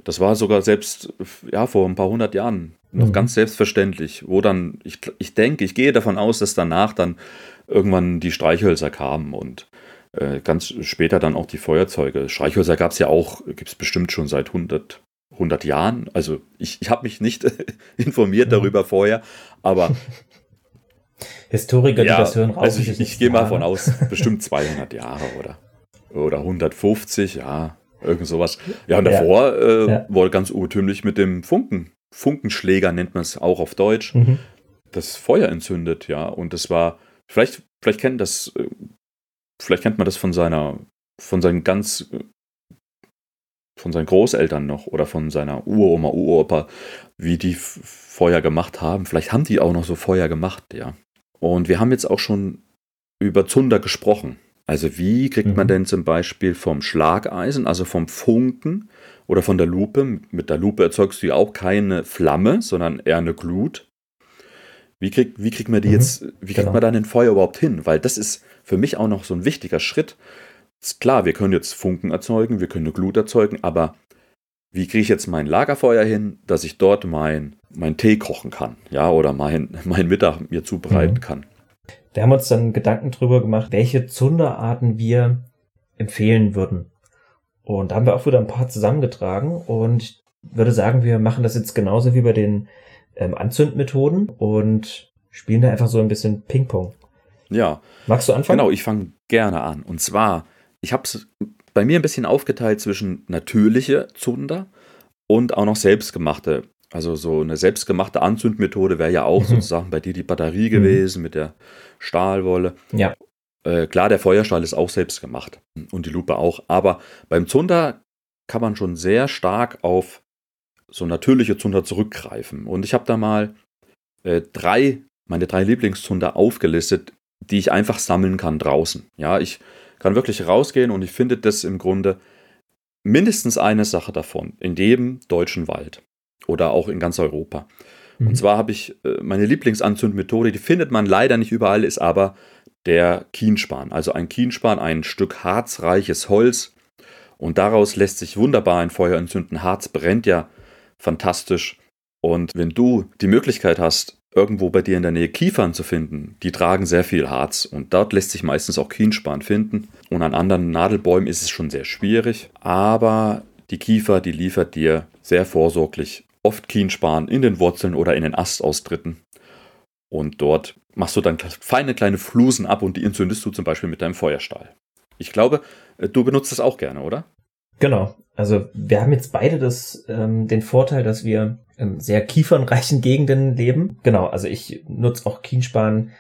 Das war sogar selbst ja, vor ein paar hundert Jahren noch mhm. ganz selbstverständlich, wo dann, ich, ich denke, ich gehe davon aus, dass danach dann irgendwann die Streichhölzer kamen und äh, ganz später dann auch die Feuerzeuge. Streichhölzer gab es ja auch, gibt es bestimmt schon seit 100, 100 Jahren. Also ich, ich habe mich nicht informiert darüber vorher, aber Historiker, die das hören, raus. Also ich, ich gehe mal von aus, bestimmt 200 Jahre oder oder 150, ja, irgend sowas. Ja, und davor ja. Äh, ja. wurde ganz urtümlich mit dem Funken, Funkenschläger nennt man es auch auf Deutsch, mhm. das Feuer entzündet, ja. Und das war, vielleicht, vielleicht kennt das, äh, vielleicht kennt man das von seiner, von seinen ganz, von seinen Großeltern noch oder von seiner Uroma, Uropa, wie die Feuer gemacht haben. Vielleicht haben die auch noch so Feuer gemacht, ja. Und wir haben jetzt auch schon über Zunder gesprochen. Also wie kriegt mhm. man denn zum Beispiel vom Schlageisen, also vom Funken oder von der Lupe, mit der Lupe erzeugst du ja auch keine Flamme, sondern eher eine Glut. Wie kriegt, wie kriegt man die mhm. jetzt, wie kriegt genau. man dann den Feuer überhaupt hin? Weil das ist für mich auch noch so ein wichtiger Schritt. Klar, wir können jetzt Funken erzeugen, wir können eine Glut erzeugen, aber wie kriege ich jetzt mein Lagerfeuer hin, dass ich dort mein, mein Tee kochen kann, ja, oder mein, mein Mittag mir zubereiten mhm. kann? Wir haben uns dann Gedanken drüber gemacht, welche Zunderarten wir empfehlen würden. Und da haben wir auch wieder ein paar zusammengetragen und ich würde sagen, wir machen das jetzt genauso wie bei den ähm, Anzündmethoden und spielen da einfach so ein bisschen Ping-Pong. Ja. Magst du anfangen? Genau, ich fange gerne an. Und zwar, ich habe es bei mir ein bisschen aufgeteilt zwischen natürliche Zunder und auch noch selbstgemachte Also so eine selbstgemachte Anzündmethode wäre ja auch mhm. sozusagen bei dir die Batterie mhm. gewesen mit der Stahlwolle. Ja. Äh, klar, der Feuerstahl ist auch selbst gemacht und die Lupe auch. Aber beim Zunder kann man schon sehr stark auf so natürliche Zunder zurückgreifen. Und ich habe da mal äh, drei, meine drei Lieblingszunder aufgelistet, die ich einfach sammeln kann draußen. Ja, ich kann wirklich rausgehen und ich finde das im Grunde mindestens eine Sache davon in jedem deutschen Wald oder auch in ganz Europa. Mhm. Und zwar habe ich äh, meine Lieblingsanzündmethode, die findet man leider nicht überall, ist aber der Kienspan. Also ein Kienspan, ein Stück harzreiches Holz. Und daraus lässt sich wunderbar ein Feuer entzünden. Harz brennt ja fantastisch. Und wenn du die Möglichkeit hast, irgendwo bei dir in der Nähe Kiefern zu finden, die tragen sehr viel Harz und dort lässt sich meistens auch Kienspan finden. Und an anderen Nadelbäumen ist es schon sehr schwierig, aber die Kiefer, die liefert dir sehr vorsorglich oft Kienspan in den Wurzeln oder in den Astaustritten. Und dort machst du dann feine kleine Flusen ab und die entzündest du zum Beispiel mit deinem Feuerstahl. Ich glaube, äh, du benutzt das auch gerne, oder? Genau. Also wir haben jetzt beide das, ähm, den Vorteil, dass wir in sehr kiefernreichen Gegenden leben. Genau, also ich nutze auch Kienspan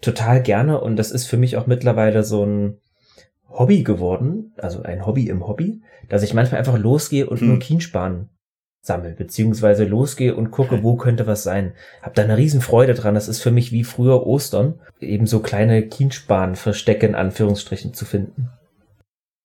total gerne und das ist für mich auch mittlerweile so ein Hobby geworden, also ein Hobby im Hobby, dass ich manchmal einfach losgehe und hm. nur Kienspan sammle, beziehungsweise losgehe und gucke, wo könnte was sein. Hab da eine Riesenfreude dran. Das ist für mich wie früher Ostern, eben so kleine Kienspan-Verstecke in Anführungsstrichen zu finden.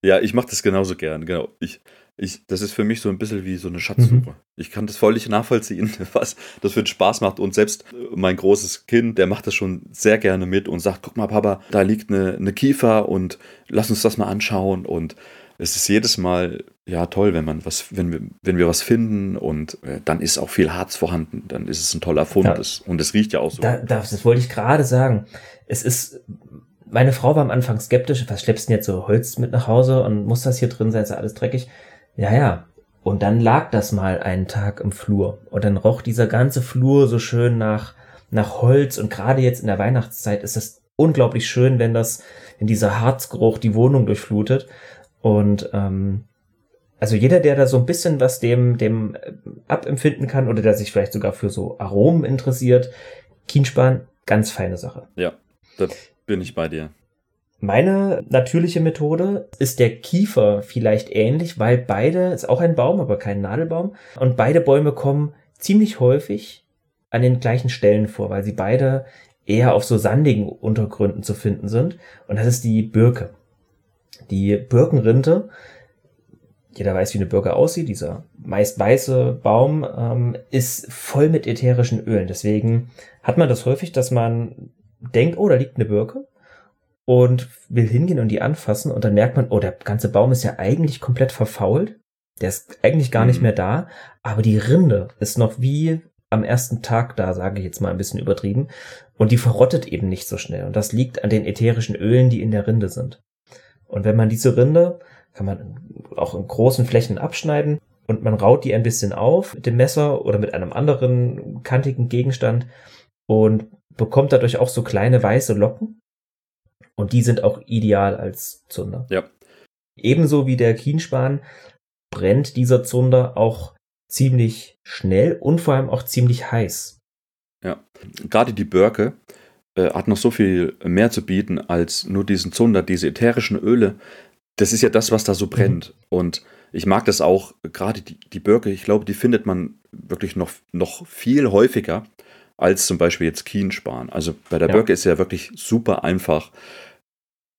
Ja, ich mache das genauso gern, genau. Ich, ich, das ist für mich so ein bisschen wie so eine Schatzsuche. Mhm. Ich kann das völlig nachvollziehen, was das für einen Spaß macht. Und selbst mein großes Kind, der macht das schon sehr gerne mit und sagt, guck mal, Papa, da liegt eine, eine Kiefer und lass uns das mal anschauen. Und es ist jedes Mal ja toll, wenn man was, wenn wir, wenn wir was finden und äh, dann ist auch viel Harz vorhanden, dann ist es ein toller Fund ja. und es riecht ja auch so. Da, das, das wollte ich gerade sagen. Es ist, meine Frau war am Anfang skeptisch, was schleppst du denn jetzt so Holz mit nach Hause und muss das hier drin sein, ist ja alles dreckig. Ja, ja. Und dann lag das mal einen Tag im Flur und dann roch dieser ganze Flur so schön nach, nach Holz und gerade jetzt in der Weihnachtszeit ist es unglaublich schön, wenn das, wenn dieser Harzgeruch die Wohnung durchflutet und ähm, also jeder, der da so ein bisschen was dem, dem äh, abempfinden kann oder der sich vielleicht sogar für so Aromen interessiert, Kienspan, ganz feine Sache. Ja, da bin ich bei dir. Meine natürliche Methode ist der Kiefer vielleicht ähnlich, weil beide, ist auch ein Baum, aber kein Nadelbaum, und beide Bäume kommen ziemlich häufig an den gleichen Stellen vor, weil sie beide eher auf so sandigen Untergründen zu finden sind. Und das ist die Birke. Die Birkenrinde jeder weiß, wie eine Birke aussieht, dieser meist weiße Baum ähm, ist voll mit ätherischen Ölen. Deswegen hat man das häufig, dass man denkt, oh, da liegt eine Birke und will hingehen und die anfassen und dann merkt man, oh, der ganze Baum ist ja eigentlich komplett verfault. Der ist eigentlich gar mhm. nicht mehr da, aber die Rinde ist noch wie am ersten Tag da, sage ich jetzt mal ein bisschen übertrieben. Und die verrottet eben nicht so schnell. Und das liegt an den ätherischen Ölen, die in der Rinde sind. Und wenn man diese Rinde kann man auch in großen Flächen abschneiden und man raut die ein bisschen auf mit dem Messer oder mit einem anderen kantigen Gegenstand und bekommt dadurch auch so kleine weiße Locken. Und die sind auch ideal als Zunder. Ja. Ebenso wie der Kienspan brennt dieser Zunder auch ziemlich schnell und vor allem auch ziemlich heiß. Ja, gerade die Birke äh, hat noch so viel mehr zu bieten als nur diesen Zunder, diese ätherischen Öle, das ist ja das, was da so brennt. Mhm. Und ich mag das auch, gerade die, die Birke, ich glaube, die findet man wirklich noch, noch viel häufiger als zum Beispiel jetzt Kienspan. Also bei der ja. Birke ist ja wirklich super einfach.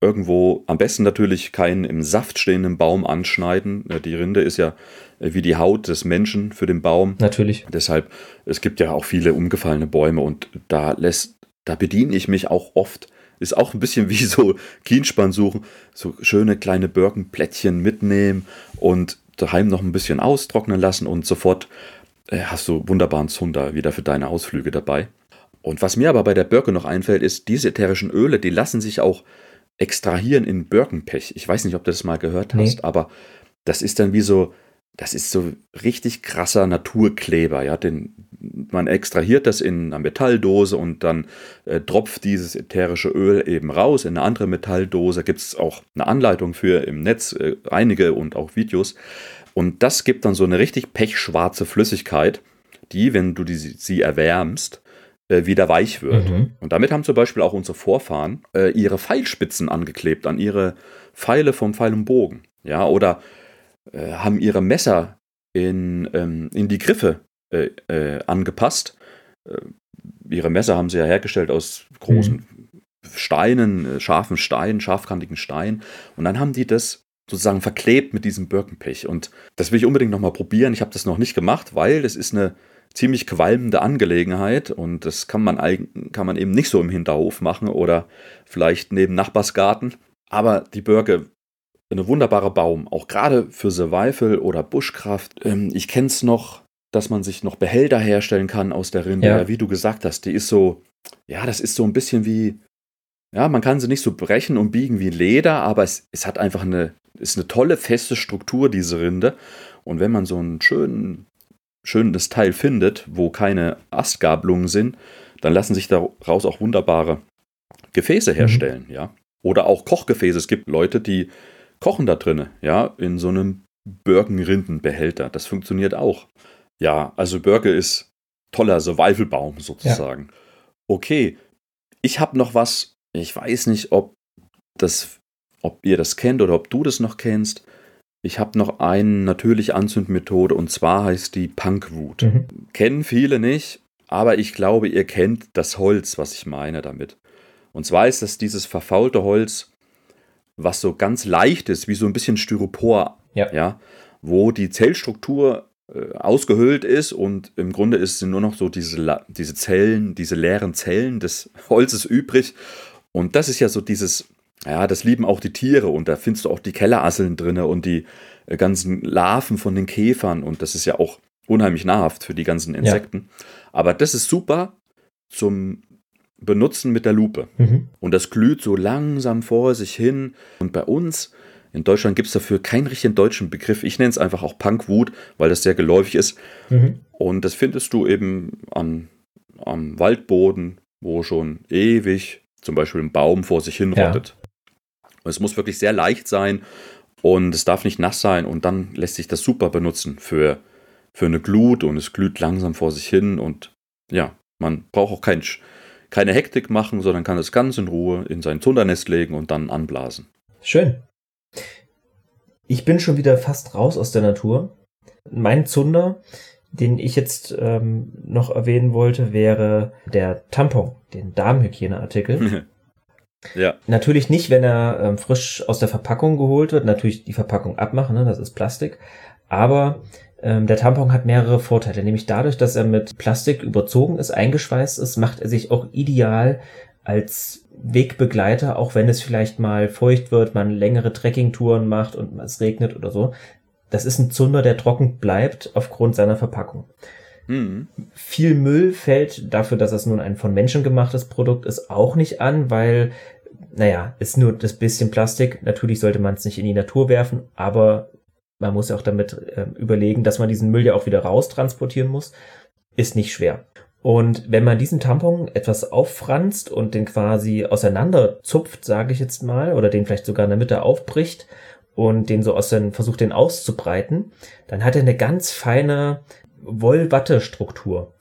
Irgendwo am besten natürlich keinen im Saft stehenden Baum anschneiden. Die Rinde ist ja wie die Haut des Menschen für den Baum. Natürlich. Deshalb, es gibt ja auch viele umgefallene Bäume und da lässt, da bediene ich mich auch oft ist auch ein bisschen wie so Kienspann suchen. So schöne kleine Birkenplättchen mitnehmen und daheim noch ein bisschen austrocknen lassen und sofort äh, hast du wunderbaren Zunder wieder für deine Ausflüge dabei. Und was mir aber bei der Birke noch einfällt, ist, diese ätherischen Öle, die lassen sich auch extrahieren in Birkenpech. Ich weiß nicht, ob du das mal gehört hast, nee. aber das ist dann wie so, das ist so richtig krasser Naturkleber, ja, den man extrahiert das in einer Metalldose und dann äh, tropft dieses ätherische Öl eben raus in eine andere Metalldose. Gibt es auch eine Anleitung für im Netz, äh, einige und auch Videos. Und das gibt dann so eine richtig pechschwarze Flüssigkeit. die, wenn du die, sie erwärmst, äh, wieder weich wird. Mhm. Und damit haben zum Beispiel auch unsere Vorfahren äh, ihre Pfeilspitzen angeklebt an ihre Pfeile vom Pfeil und Bogen. Ja, oder äh, haben ihre Messer in, ähm, in die Griffe äh, äh, angepasst. Äh, ihre Messer haben sie ja hergestellt aus großen mhm. Steinen, scharfen Steinen, scharfkantigen Steinen. Und dann haben die das sozusagen verklebt mit diesem Birkenpech. Und das will ich unbedingt nochmal probieren. Ich habe das noch nicht gemacht, weil das ist eine ziemlich qualmende Angelegenheit und das kann man, kann man eben nicht so im Hinterhof machen oder vielleicht neben Nachbarsgarten. Aber die Birke, eine wunderbare Baum, auch gerade für Survival oder Buschkraft. Ähm, ich kenne es noch, dass man sich noch Behälter herstellen kann aus der Rinde. Ja. wie du gesagt hast, die ist so, ja, das ist so ein bisschen wie, ja, man kann sie nicht so brechen und biegen wie Leder, aber es, es hat einfach eine, ist eine tolle, feste Struktur, diese Rinde. Und wenn man so einen schönen, schönes Teil findet, wo keine Astgabelungen sind, dann lassen sich daraus auch wunderbare Gefäße mhm. herstellen, mhm. ja. Oder auch Kochgefäße. Es gibt Leute, die kochen da drinne, ja, in so einem Birkenrindenbehälter. Das funktioniert auch. Ja, also Birke ist toller Survival-Baum sozusagen. Ja. Okay, ich habe noch was, ich weiß nicht, ob das, ob ihr das kennt oder ob du das noch kennst. Ich habe noch eine natürliche Anzündmethode und zwar heißt die Punkwut. Mhm. Kennen viele nicht, aber ich glaube, ihr kennt das Holz, was ich meine damit. Und zwar ist das dieses verfaulte Holz, was so ganz leicht ist, wie so ein bisschen Styropor, ja, ja wo die Zellstruktur äh, ausgehöhlt ist und im Grunde ist, sind nur noch so diese, diese Zellen, diese leeren Zellen des Holzes übrig. Und das ist ja so dieses ja, das lieben auch die Tiere und da findest du auch die Kellerasseln drin und die äh, ganzen Larven von den Käfern und das ist ja auch unheimlich nahrhaft für die ganzen Insekten. Ja. Aber das ist super zum Benutzen mit der Lupe. Mhm. Und das glüht so langsam vor sich hin. Und bei uns in Deutschland gibt es dafür keinen richtigen deutschen Begriff. Ich nenne es einfach auch Punkwut, weil das sehr geläufig ist. Mhm. Und das findest du eben an, am Waldboden, wo schon ewig zum Beispiel ein Baum vor sich hin rottet. Es muss wirklich sehr leicht sein und es darf nicht nass sein und dann lässt sich das super benutzen für, für eine Glut und es glüht langsam vor sich hin und ja, man braucht auch kein, keine Hektik machen, sondern kann es ganz in Ruhe in sein Zundernest legen und dann anblasen. Schön. Ich bin schon wieder fast raus aus der Natur. Mein Zunder, den ich jetzt ähm, noch erwähnen wollte, wäre der Tampon, den Darmhygieneartikel. Ja. Natürlich nicht, wenn er ähm, frisch aus der Verpackung geholt wird, natürlich die Verpackung abmachen, ne? das ist Plastik. Aber ähm, der Tampon hat mehrere Vorteile, nämlich dadurch, dass er mit Plastik überzogen ist, eingeschweißt ist, macht er sich auch ideal als Wegbegleiter, auch wenn es vielleicht mal feucht wird, man längere Trekkingtouren macht und es regnet oder so. Das ist ein Zunder, der trocken bleibt aufgrund seiner Verpackung. Mhm. Viel Müll fällt dafür, dass es nun ein von Menschen gemachtes Produkt ist, auch nicht an, weil, naja, ist nur das bisschen Plastik. Natürlich sollte man es nicht in die Natur werfen, aber man muss ja auch damit äh, überlegen, dass man diesen Müll ja auch wieder raustransportieren muss. Ist nicht schwer. Und wenn man diesen Tampon etwas auffranst und den quasi auseinanderzupft, sage ich jetzt mal, oder den vielleicht sogar in der Mitte aufbricht und den so aus den, versucht den auszubreiten, dann hat er eine ganz feine Wollwatte-Struktur.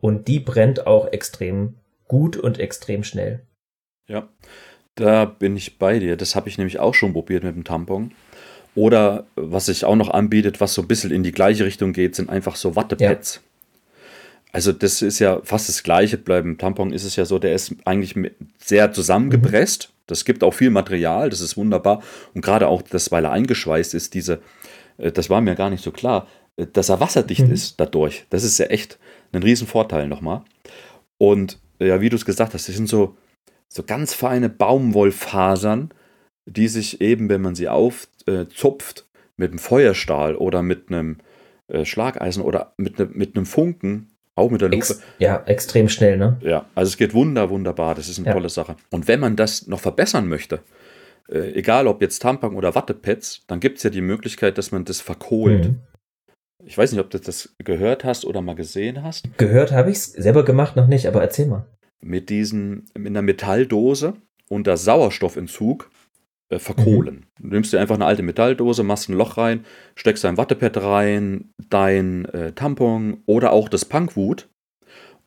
Und die brennt auch extrem gut und extrem schnell. Ja, da bin ich bei dir. Das habe ich nämlich auch schon probiert mit dem Tampon. Oder was sich auch noch anbietet, was so ein bisschen in die gleiche Richtung geht, sind einfach so Wattepads. Ja. Also das ist ja fast das Gleiche. Beim Tampon ist es ja so, der ist eigentlich sehr zusammengepresst. Mhm. Das gibt auch viel Material, das ist wunderbar. Und gerade auch, das, weil er eingeschweißt ist, diese, äh, das war mir gar nicht so klar, dass er wasserdicht mhm. ist dadurch. Das ist ja echt ein Riesenvorteil nochmal. Und ja, wie du es gesagt hast, das sind so, so ganz feine Baumwollfasern, die sich eben, wenn man sie aufzupft, mit einem Feuerstahl oder mit einem äh, Schlageisen oder mit, ne, mit einem Funken, auch mit der Lupe. Ex ja, extrem schnell, ne? Ja, also es geht wunder, wunderbar. Das ist eine ja. tolle Sache. Und wenn man das noch verbessern möchte, äh, egal ob jetzt Tampon oder Wattepads, dann gibt es ja die Möglichkeit, dass man das verkohlt. Mhm. Ich weiß nicht, ob du das gehört hast oder mal gesehen hast. Gehört habe ich es, selber gemacht noch nicht, aber erzähl mal. Mit diesen, mit einer Metalldose unter Sauerstoffentzug äh, verkohlen. Mhm. Du nimmst dir einfach eine alte Metalldose, machst ein Loch rein, steckst dein Wattepad rein, dein äh, Tampon oder auch das Punkwut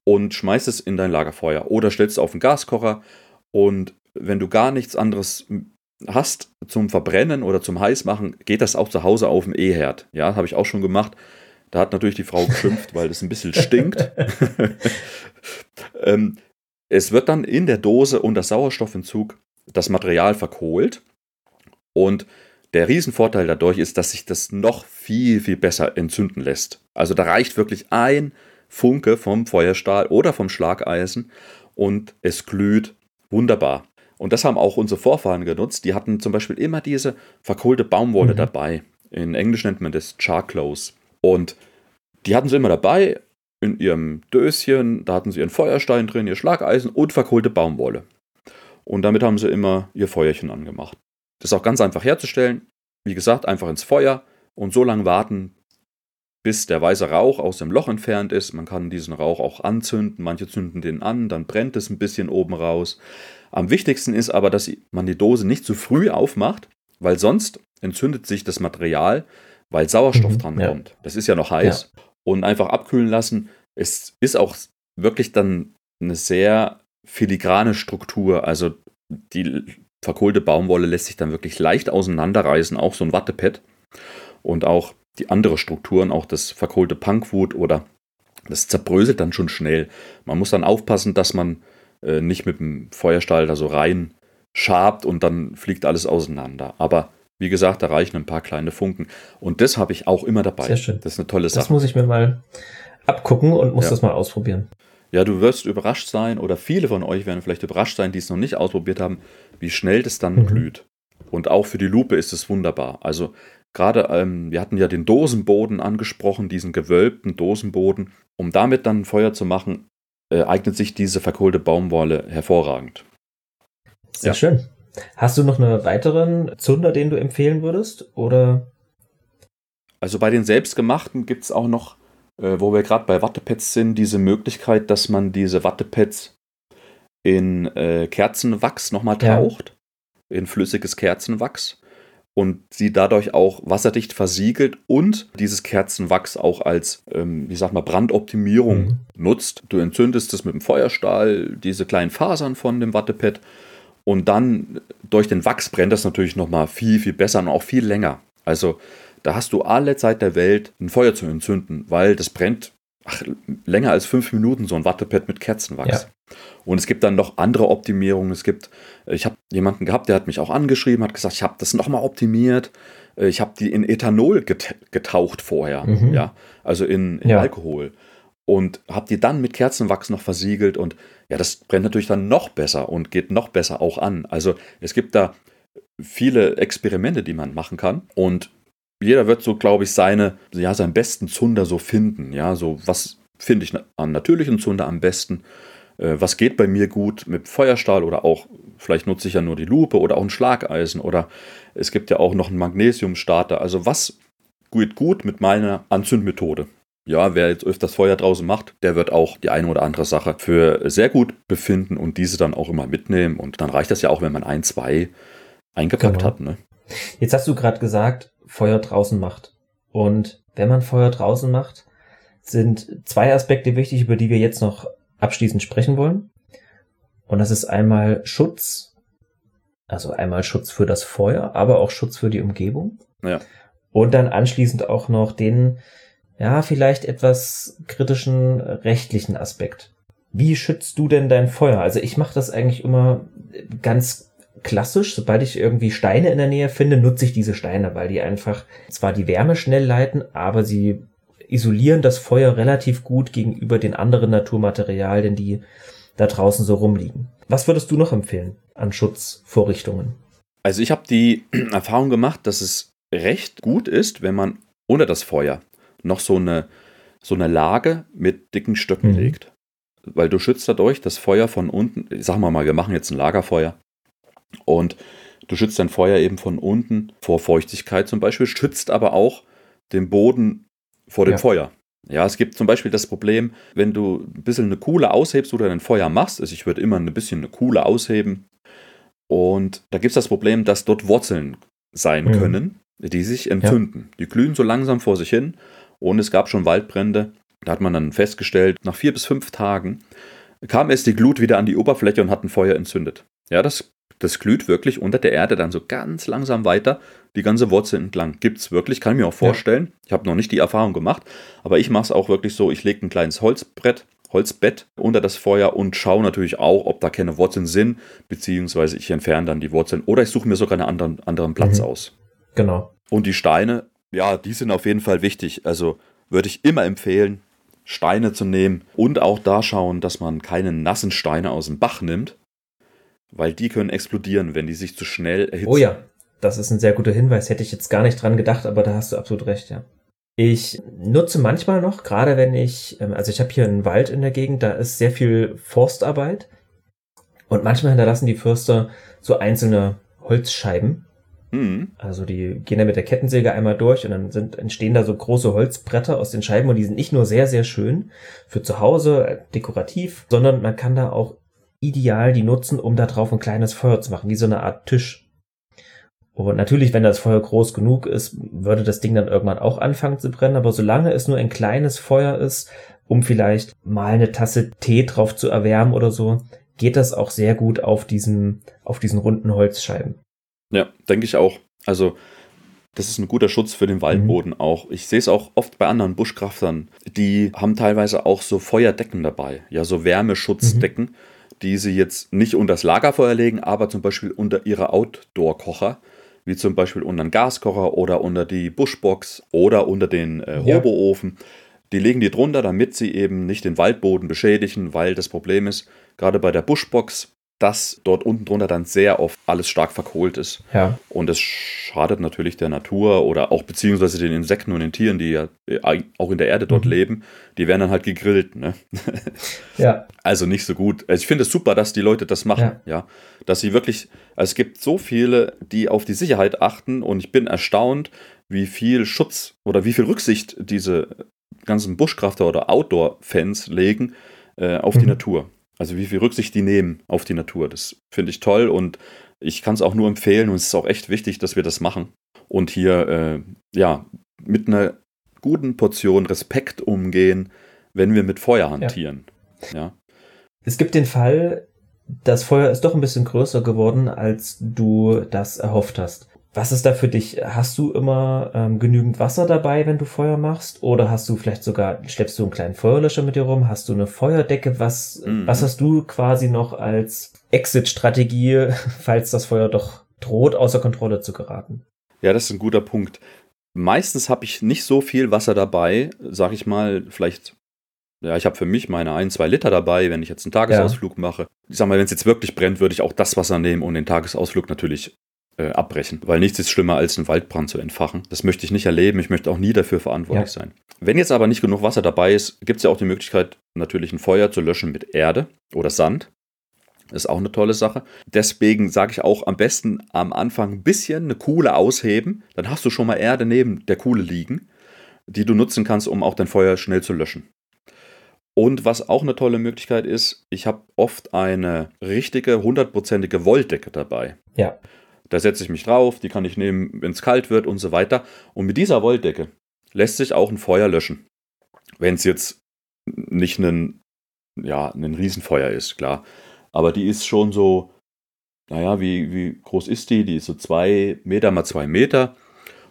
und schmeißt es in dein Lagerfeuer oder stellst es auf den Gaskocher und wenn du gar nichts anderes hast zum Verbrennen oder zum Heißmachen, geht das auch zu Hause auf dem E-Herd. Ja, habe ich auch schon gemacht. Da hat natürlich die Frau geschimpft, weil das ein bisschen stinkt. ähm, es wird dann in der Dose unter Sauerstoffentzug das Material verkohlt. Und der Riesenvorteil dadurch ist, dass sich das noch viel, viel besser entzünden lässt. Also da reicht wirklich ein Funke vom Feuerstahl oder vom Schlageisen und es glüht wunderbar. Und das haben auch unsere Vorfahren genutzt. Die hatten zum Beispiel immer diese verkohlte Baumwolle mhm. dabei. In Englisch nennt man das Charclose. Und die hatten sie immer dabei in ihrem Döschen. Da hatten sie ihren Feuerstein drin, ihr Schlageisen und verkohlte Baumwolle. Und damit haben sie immer ihr Feuerchen angemacht. Das ist auch ganz einfach herzustellen. Wie gesagt, einfach ins Feuer und so lange warten, bis der weiße Rauch aus dem Loch entfernt ist. Man kann diesen Rauch auch anzünden. Manche zünden den an, dann brennt es ein bisschen oben raus. Am wichtigsten ist aber, dass man die Dose nicht zu früh aufmacht, weil sonst entzündet sich das Material, weil Sauerstoff mhm, dran ja. kommt. Das ist ja noch heiß. Ja. Und einfach abkühlen lassen. Es ist auch wirklich dann eine sehr filigrane Struktur. Also die verkohlte Baumwolle lässt sich dann wirklich leicht auseinanderreißen, auch so ein Wattepad. Und auch die andere Strukturen, auch das verkohlte Punkwut oder das zerbröselt dann schon schnell. Man muss dann aufpassen, dass man äh, nicht mit dem Feuerstahl da so rein schabt und dann fliegt alles auseinander. Aber wie gesagt, da reichen ein paar kleine Funken. Und das habe ich auch immer dabei. Sehr schön. Das ist eine tolle Sache. Das muss ich mir mal abgucken und muss ja. das mal ausprobieren. Ja, du wirst überrascht sein, oder viele von euch werden vielleicht überrascht sein, die es noch nicht ausprobiert haben, wie schnell das dann mhm. glüht. Und auch für die Lupe ist es wunderbar. Also gerade, ähm, wir hatten ja den Dosenboden angesprochen, diesen gewölbten Dosenboden. Um damit dann Feuer zu machen, äh, eignet sich diese verkohlte Baumwolle hervorragend. Sehr ja. schön. Hast du noch einen weiteren Zunder, den du empfehlen würdest? Oder? Also bei den selbstgemachten gibt es auch noch, äh, wo wir gerade bei Wattepads sind, diese Möglichkeit, dass man diese Wattepads in äh, Kerzenwachs nochmal taucht. Ja. In flüssiges Kerzenwachs und sie dadurch auch wasserdicht versiegelt und dieses Kerzenwachs auch als, ähm, wie sag mal, Brandoptimierung mhm. nutzt. Du entzündest es mit dem Feuerstahl, diese kleinen Fasern von dem Wattepad und dann durch den Wachs brennt das natürlich nochmal viel, viel besser und auch viel länger. Also da hast du alle Zeit der Welt, ein Feuer zu entzünden, weil das brennt ach, länger als fünf Minuten, so ein Wattepad mit Kerzenwachs. Ja. Und es gibt dann noch andere Optimierungen. Es gibt, äh, ich habe jemanden gehabt, der hat mich auch angeschrieben, hat gesagt, ich habe das nochmal optimiert. Äh, ich habe die in Ethanol getaucht vorher, mhm. ja, also in, in ja. Alkohol. Und habe die dann mit Kerzenwachs noch versiegelt und ja, das brennt natürlich dann noch besser und geht noch besser auch an. Also es gibt da viele Experimente, die man machen kann und jeder wird so, glaube ich, seine, ja, seinen besten Zunder so finden. Ja, so was finde ich an natürlichen Zunder am besten äh, was geht bei mir gut mit Feuerstahl oder auch, vielleicht nutze ich ja nur die Lupe oder auch ein Schlageisen oder es gibt ja auch noch einen Magnesiumstarter. Also was geht gut mit meiner Anzündmethode? Ja, wer jetzt öfters Feuer draußen macht, der wird auch die eine oder andere Sache für sehr gut befinden und diese dann auch immer mitnehmen. Und dann reicht das ja auch, wenn man ein, zwei eingepackt genau. hat. Ne? Jetzt hast du gerade gesagt, Feuer draußen macht. Und wenn man Feuer draußen macht, sind zwei Aspekte wichtig, über die wir jetzt noch abschließend sprechen wollen. Und das ist einmal Schutz, also einmal Schutz für das Feuer, aber auch Schutz für die Umgebung. Ja. Und dann anschließend auch noch den, ja, vielleicht etwas kritischen rechtlichen Aspekt. Wie schützt du denn dein Feuer? Also ich mache das eigentlich immer ganz klassisch. Sobald ich irgendwie Steine in der Nähe finde, nutze ich diese Steine, weil die einfach zwar die Wärme schnell leiten, aber sie isolieren das Feuer relativ gut gegenüber den anderen Naturmaterialien, die da draußen so rumliegen. Was würdest du noch empfehlen an Schutzvorrichtungen? Also ich habe die Erfahrung gemacht, dass es recht gut ist, wenn man unter das Feuer noch so eine, so eine Lage mit dicken Stöcken mhm. legt. Weil du schützt dadurch das Feuer von unten. Ich sag mal mal, wir machen jetzt ein Lagerfeuer. Und du schützt dein Feuer eben von unten vor Feuchtigkeit zum Beispiel, schützt aber auch den Boden vor dem ja. Feuer. Ja, es gibt zum Beispiel das Problem, wenn du ein bisschen eine Kuhle aushebst oder ein Feuer machst, also ich würde immer ein bisschen eine Kuhle ausheben Und da gibt es das Problem, dass dort Wurzeln sein mhm. können, die sich entzünden. Ja. Die glühen so langsam vor sich hin und es gab schon Waldbrände. Da hat man dann festgestellt, nach vier bis fünf Tagen kam es die Glut wieder an die Oberfläche und hat ein Feuer entzündet. Ja, das, das glüht wirklich unter der Erde dann so ganz langsam weiter, die ganze Wurzel entlang. Gibt es wirklich, kann ich mir auch vorstellen. Ja. Ich habe noch nicht die Erfahrung gemacht, aber ich mache es auch wirklich so, ich lege ein kleines Holzbrett Holzbett unter das Feuer und schaue natürlich auch, ob da keine Wurzeln sind, beziehungsweise ich entferne dann die Wurzeln oder ich suche mir sogar einen anderen, anderen Platz mhm. aus. Genau. Und die Steine, ja, die sind auf jeden Fall wichtig. Also würde ich immer empfehlen, Steine zu nehmen und auch da schauen, dass man keine nassen Steine aus dem Bach nimmt, weil die können explodieren, wenn die sich zu schnell erhitzen. Oh ja, das ist ein sehr guter Hinweis. Hätte ich jetzt gar nicht dran gedacht, aber da hast du absolut recht, ja. Ich nutze manchmal noch, gerade wenn ich, ähm, also ich habe hier einen Wald in der Gegend, da ist sehr viel Forstarbeit und manchmal hinterlassen die Förster so einzelne Holzscheiben Mhm. Also die gehen da mit der Kettensäge einmal durch und dann sind, entstehen da so große Holzbretter aus den Scheiben und die sind nicht nur sehr, sehr schön für zu Hause, dekorativ, sondern man kann da auch ideal die nutzen, um da drauf ein kleines Feuer zu machen, wie so eine Art Tisch. Und natürlich, wenn das Feuer groß genug ist, würde das Ding dann irgendwann auch anfangen zu brennen, aber solange es nur ein kleines Feuer ist, um vielleicht mal eine Tasse Tee drauf zu erwärmen oder so, geht das auch sehr gut auf diesen, auf diesen runden Holzscheiben. Ja, denke ich auch. Also, das ist ein guter Schutz für den Waldboden mhm. auch. Ich sehe es auch oft bei anderen Buschkraftern. Die haben teilweise auch so Feuerdecken dabei, ja, so Wärmeschutzdecken, mhm. Die sie jetzt nicht unter das Lagerfeuer legen, aber zum Beispiel unter ihre Outdoor-Kocher, wie zum Beispiel unter einen Gaskocher oder unter die Buschbox oder unter den äh, Hoboofen. Ja. Die legen die drunter, damit sie eben nicht den Waldboden beschädigen, weil das Problem ist, gerade bei der Buschbox, dass dort unten drunter dann sehr oft alles stark verkohlt ist. Ja. Und es schadet natürlich der Natur oder auch beziehungsweise den Insekten und den Tieren, die ja äh, auch in der Erde dort mhm. leben, die werden dann halt gegrillt. Ne? Ja. Also nicht so gut. Also ich finde es super, dass die Leute das machen, ja. ja. Dass sie wirklich, also es gibt so viele, die auf die Sicherheit achten und ich bin erstaunt, wie viel Schutz oder wie viel Rücksicht diese ganzen Buschkrafter oder Outdoor-Fans legen äh, auf mhm. die Natur. Also wie viel Rücksicht die nehmen auf die Natur. Das finde ich toll und ich kann es auch nur empfehlen und es ist auch echt wichtig, dass wir das machen. Und hier, äh, ja, mit einer guten Portion Respekt umgehen, wenn wir mit Feuer hantieren. Ja. ja. Es gibt den Fall, das Feuer ist doch ein bisschen größer geworden, als du das erhofft hast. Was ist da für dich? Hast du immer ähm, genügend Wasser dabei, wenn du Feuer machst? Oder hast du vielleicht sogar, schleppst du einen kleinen Feuerlöscher mit dir rum? Hast du eine Feuerdecke? Was, mhm. was hast du quasi noch als Exit-Strategie, falls das Feuer doch droht, außer Kontrolle zu geraten? Ja, das ist ein guter Punkt. Meistens habe ich nicht so viel Wasser dabei, sag ich mal, vielleicht ja, ich habe für mich meine ein, zwei Liter dabei, wenn ich jetzt einen Tagesausflug ja. mache. Ich sag mal, wenn es jetzt wirklich brennt, würde ich auch das Wasser nehmen und den Tagesausflug natürlich äh, abbrechen, weil nichts ist schlimmer als einen Waldbrand zu entfachen. Das möchte ich nicht erleben, ich möchte auch nie dafür verantwortlich ja. sein. Wenn jetzt aber nicht genug Wasser dabei ist, gibt es ja auch die Möglichkeit, natürlich ein Feuer zu löschen mit Erde oder Sand. Das ist auch eine tolle Sache. Deswegen sage ich auch am besten am Anfang ein bisschen eine Kuhle ausheben. Dann hast du schon mal Erde neben der Kuhle liegen, die du nutzen kannst, um auch dein Feuer schnell zu löschen. Und was auch eine tolle Möglichkeit ist, ich habe oft eine richtige, hundertprozentige Wolldecke dabei. Ja. Da setze ich mich drauf, die kann ich nehmen, wenn es kalt wird und so weiter. Und mit dieser Wolldecke lässt sich auch ein Feuer löschen. Wenn es jetzt nicht ein, ja, ein Riesenfeuer ist, klar. Aber die ist schon so, naja, wie, wie groß ist die? Die ist so zwei Meter mal zwei Meter.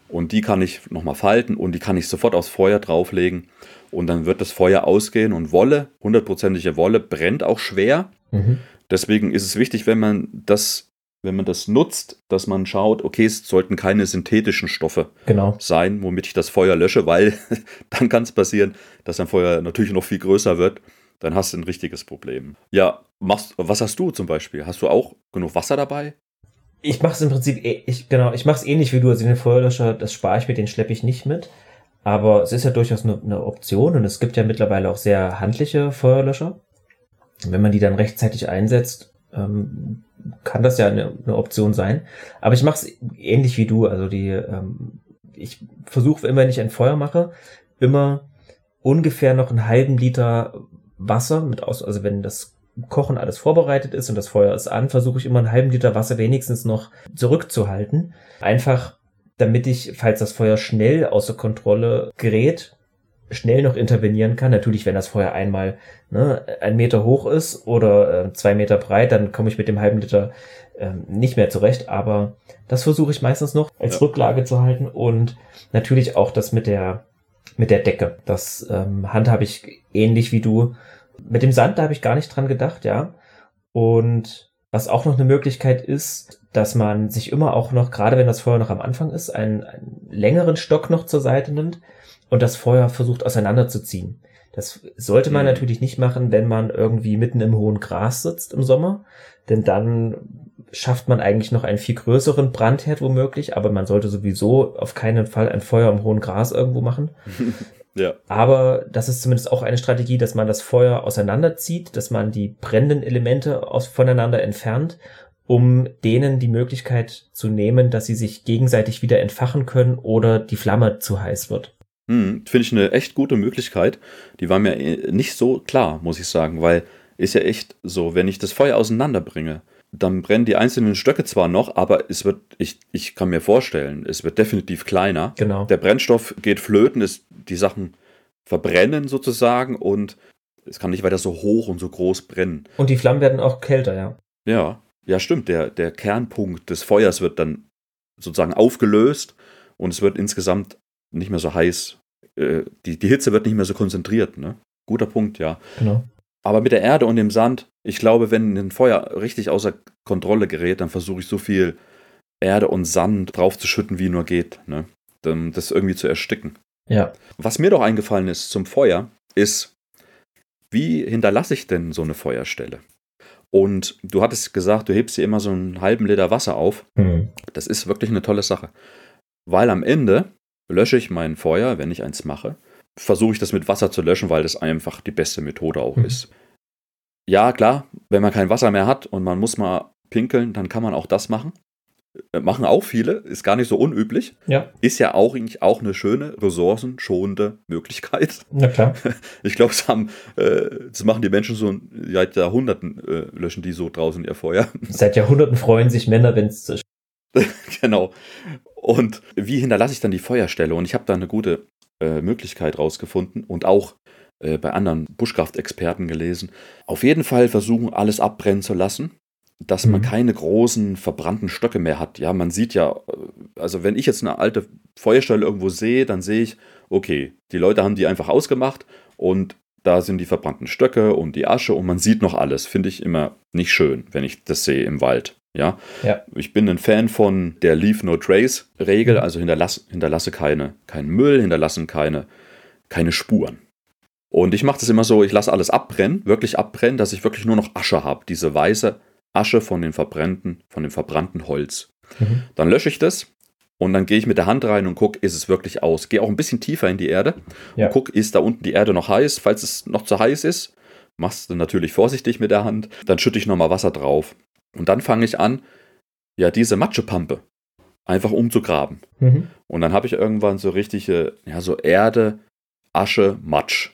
Und die kann ich nochmal falten und die kann ich sofort aufs Feuer drauflegen. Und dann wird das Feuer ausgehen und Wolle, hundertprozentige Wolle, brennt auch schwer. Mhm. Deswegen ist es wichtig, wenn man das wenn man das nutzt, dass man schaut, okay, es sollten keine synthetischen Stoffe genau. sein, womit ich das Feuer lösche, weil dann kann es passieren, dass ein Feuer natürlich noch viel größer wird. Dann hast du ein richtiges Problem. Ja, machst, was hast du zum Beispiel? Hast du auch genug Wasser dabei? Ich mache es im Prinzip, eh, ich, genau, ich mache es ähnlich wie du. Also den Feuerlöscher, das spare ich mir, den schleppe ich nicht mit. Aber es ist ja durchaus eine, eine Option und es gibt ja mittlerweile auch sehr handliche Feuerlöscher. Wenn man die dann rechtzeitig einsetzt, ähm, kann das ja eine, eine Option sein. Aber ich mache es ähnlich wie du. Also die, ähm, ich versuche immer, wenn ich ein Feuer mache, immer ungefähr noch einen halben Liter Wasser mit aus, also wenn das Kochen alles vorbereitet ist und das Feuer ist an, versuche ich immer einen halben Liter Wasser wenigstens noch zurückzuhalten. Einfach damit ich, falls das Feuer schnell außer Kontrolle gerät, schnell noch intervenieren kann. Natürlich, wenn das Feuer einmal ne, ein Meter hoch ist oder äh, zwei Meter breit, dann komme ich mit dem halben Liter äh, nicht mehr zurecht. Aber das versuche ich meistens noch als ja. Rücklage zu halten und natürlich auch das mit der mit der Decke. Das ähm, handhabe ich ähnlich wie du. Mit dem Sand, da habe ich gar nicht dran gedacht, ja. Und was auch noch eine Möglichkeit ist, dass man sich immer auch noch, gerade wenn das Feuer noch am Anfang ist, einen, einen längeren Stock noch zur Seite nimmt und das Feuer versucht auseinanderzuziehen. Das sollte man mhm. natürlich nicht machen, wenn man irgendwie mitten im hohen Gras sitzt im Sommer, denn dann schafft man eigentlich noch einen viel größeren Brandherd womöglich, aber man sollte sowieso auf keinen Fall ein Feuer im hohen Gras irgendwo machen. Ja. Aber das ist zumindest auch eine Strategie, dass man das Feuer auseinanderzieht, dass man die brennenden Elemente aus, voneinander entfernt, um denen die Möglichkeit zu nehmen, dass sie sich gegenseitig wieder entfachen können oder die Flamme zu heiß wird. Hm, Finde ich eine echt gute Möglichkeit. Die war mir äh, nicht so klar, muss ich sagen, weil ist ja echt so, wenn ich das Feuer auseinanderbringe, dann brennen die einzelnen Stöcke zwar noch, aber es wird, ich, ich kann mir vorstellen, es wird definitiv kleiner. Genau. Der Brennstoff geht flöten, es, die Sachen verbrennen sozusagen und es kann nicht weiter so hoch und so groß brennen. Und die Flammen werden auch kälter, ja. Ja, ja, stimmt. Der, der Kernpunkt des Feuers wird dann sozusagen aufgelöst und es wird insgesamt nicht mehr so heiß. Äh, die, die Hitze wird nicht mehr so konzentriert. Ne? Guter Punkt, ja. Genau. Aber mit der Erde und dem Sand, ich glaube, wenn ein Feuer richtig außer Kontrolle gerät, dann versuche ich so viel Erde und Sand draufzuschütten, wie nur geht. Ne? Das irgendwie zu ersticken. Ja. Was mir doch eingefallen ist zum Feuer, ist, wie hinterlasse ich denn so eine Feuerstelle? Und du hattest gesagt, du hebst hier immer so einen halben Liter Wasser auf. Mhm. Das ist wirklich eine tolle Sache. Weil am Ende lösche ich mein Feuer, wenn ich eins mache, versuche ich das mit Wasser zu löschen, weil das einfach die beste Methode auch mhm. ist. Ja, klar, wenn man kein Wasser mehr hat und man muss mal pinkeln, dann kann man auch das machen. Äh, machen auch viele, ist gar nicht so unüblich. Ja. Ist ja auch eigentlich auch eine schöne, ressourcenschonende Möglichkeit. Na klar. Ich glaube, das, äh, das machen die Menschen so seit Jahrhunderten, äh, löschen die so draußen ihr Feuer. Seit Jahrhunderten freuen sich Männer, wenn es genau. Und wie hinterlasse ich dann die Feuerstelle? Und ich habe da eine gute äh, Möglichkeit rausgefunden und auch äh, bei anderen Buschkraftexperten gelesen. Auf jeden Fall versuchen, alles abbrennen zu lassen, dass mhm. man keine großen verbrannten Stöcke mehr hat. Ja, man sieht ja, also wenn ich jetzt eine alte Feuerstelle irgendwo sehe, dann sehe ich, okay, die Leute haben die einfach ausgemacht und da sind die verbrannten Stöcke und die Asche und man sieht noch alles. Finde ich immer nicht schön, wenn ich das sehe im Wald. Ja? ja. Ich bin ein Fan von der Leave No Trace Regel, mhm. also hinterlasse, hinterlasse keine, keinen Müll, hinterlassen keine, keine Spuren. Und ich mache das immer so, ich lasse alles abbrennen, wirklich abbrennen, dass ich wirklich nur noch Asche habe, diese weiße Asche von den verbrannten, von dem verbrannten Holz. Mhm. Dann lösche ich das und dann gehe ich mit der Hand rein und gucke, ist es wirklich aus. Gehe auch ein bisschen tiefer in die Erde ja. und gucke, ist da unten die Erde noch heiß. Falls es noch zu heiß ist, machst du natürlich vorsichtig mit der Hand, dann schütte ich nochmal Wasser drauf. Und dann fange ich an, ja, diese Matschepampe einfach umzugraben. Mhm. Und dann habe ich irgendwann so richtige, ja, so Erde, Asche, Matsch.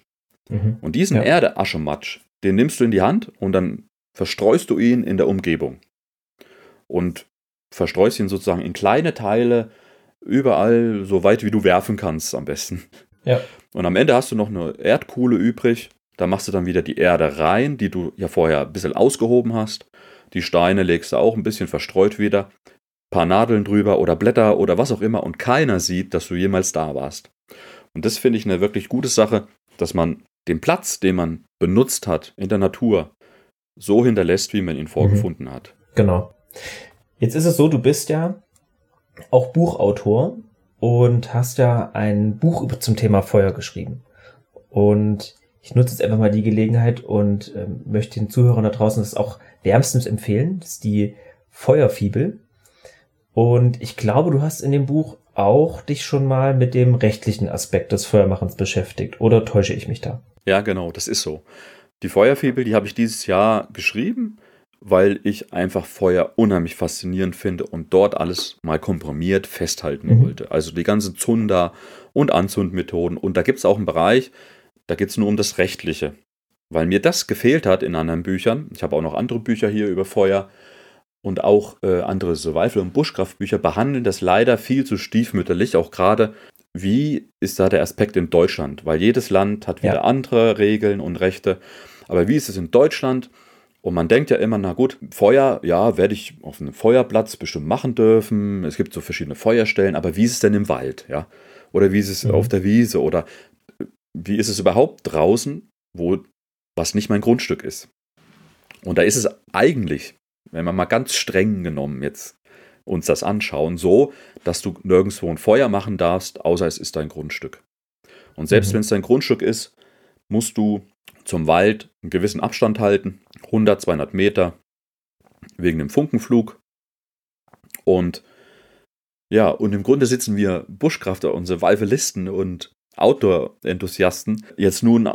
Mhm. Und diesen ja. Erde, Asche, Matsch, den nimmst du in die Hand und dann verstreust du ihn in der Umgebung. Und verstreust ihn sozusagen in kleine Teile, überall so weit wie du werfen kannst am besten. Ja. Und am Ende hast du noch eine Erdkuhle übrig. Da machst du dann wieder die Erde rein, die du ja vorher ein bisschen ausgehoben hast. Die Steine legst du auch ein bisschen verstreut wieder, paar Nadeln drüber oder Blätter oder was auch immer und keiner sieht, dass du jemals da warst. Und das finde ich eine wirklich gute Sache, dass man den Platz, den man benutzt hat in der Natur, so hinterlässt, wie man ihn vorgefunden mhm. hat. Genau. Jetzt ist es so, du bist ja auch Buchautor und hast ja ein Buch zum Thema Feuer geschrieben. Und ich nutze jetzt einfach mal die Gelegenheit und ähm, möchte den Zuhörern da draußen das auch wärmstens empfehlen. Das ist die Feuerfibel. Und ich glaube, du hast in dem Buch auch dich schon mal mit dem rechtlichen Aspekt des Feuermachens beschäftigt. Oder täusche ich mich da? Ja, genau, das ist so. Die Feuerfibel, die habe ich dieses Jahr geschrieben, weil ich einfach Feuer unheimlich faszinierend finde und dort alles mal komprimiert festhalten mhm. wollte. Also die ganzen Zunder- und Anzündmethoden. Und da gibt es auch einen Bereich, da geht es nur um das Rechtliche. weil mir das gefehlt hat in anderen Büchern. Ich habe auch noch andere Bücher hier über Feuer und auch äh, andere Survival- und Bushcraft-Bücher behandeln das leider viel zu stiefmütterlich, auch gerade wie ist da der Aspekt in Deutschland? Weil jedes Land hat wieder ja. andere Regeln und Rechte. Aber wie ist es in Deutschland? Und man denkt ja immer, na gut, Feuer, ja, werde ich auf einem Feuerplatz bestimmt machen dürfen. Es gibt so verschiedene Feuerstellen, aber wie ist es denn im Wald, ja? Oder wie ist es mhm. auf der Wiese? Oder wie ist es überhaupt draußen, wo was nicht mein Grundstück ist? Und da ist es eigentlich, wenn man mal ganz streng genommen jetzt uns das anschauen, so, dass du nirgendwo ein Feuer machen darfst, außer es ist dein Grundstück. Und selbst mhm. wenn es dein Grundstück ist, musst du zum Wald einen gewissen Abstand halten, 100, 200 Meter, wegen dem Funkenflug. Und ja, und im Grunde sitzen wir Buschkrafter, unsere Valvelisten und Outdoor-Enthusiasten jetzt nun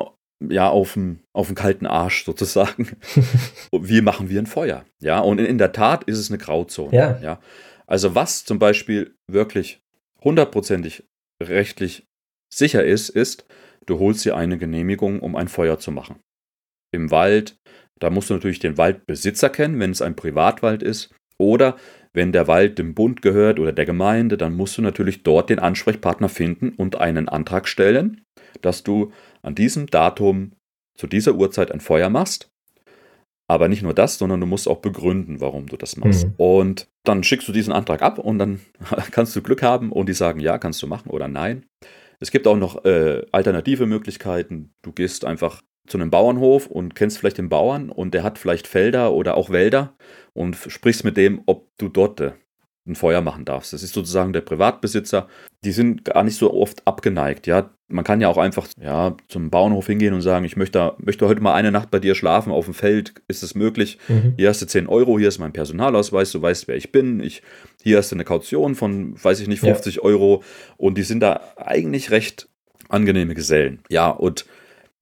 ja auf dem, auf dem kalten Arsch sozusagen. Wie machen wir ein Feuer? Ja, und in, in der Tat ist es eine Grauzone. Ja. ja. Also was zum Beispiel wirklich hundertprozentig rechtlich sicher ist, ist, du holst dir eine Genehmigung, um ein Feuer zu machen. Im Wald, da musst du natürlich den Waldbesitzer kennen, wenn es ein Privatwald ist. Oder wenn der Wald dem Bund gehört oder der Gemeinde, dann musst du natürlich dort den Ansprechpartner finden und einen Antrag stellen, dass du an diesem Datum zu dieser Uhrzeit ein Feuer machst. Aber nicht nur das, sondern du musst auch begründen, warum du das machst. Mhm. Und dann schickst du diesen Antrag ab und dann kannst du Glück haben und die sagen, ja, kannst du machen oder nein. Es gibt auch noch äh, alternative Möglichkeiten. Du gehst einfach zu einem Bauernhof und kennst vielleicht den Bauern und der hat vielleicht Felder oder auch Wälder und sprichst mit dem, ob du dort äh, ein Feuer machen darfst. Das ist sozusagen der Privatbesitzer. Die sind gar nicht so oft abgeneigt. Ja, man kann ja auch einfach ja, zum Bauernhof hingehen und sagen, ich möchte, möchte heute mal eine Nacht bei dir schlafen auf dem Feld. Ist es möglich? Mhm. Hier hast du 10 Euro, hier ist mein Personalausweis, du weißt, wer ich bin. Ich, hier hast du eine Kaution von, weiß ich nicht, 50 ja. Euro. Und die sind da eigentlich recht angenehme Gesellen. Ja, und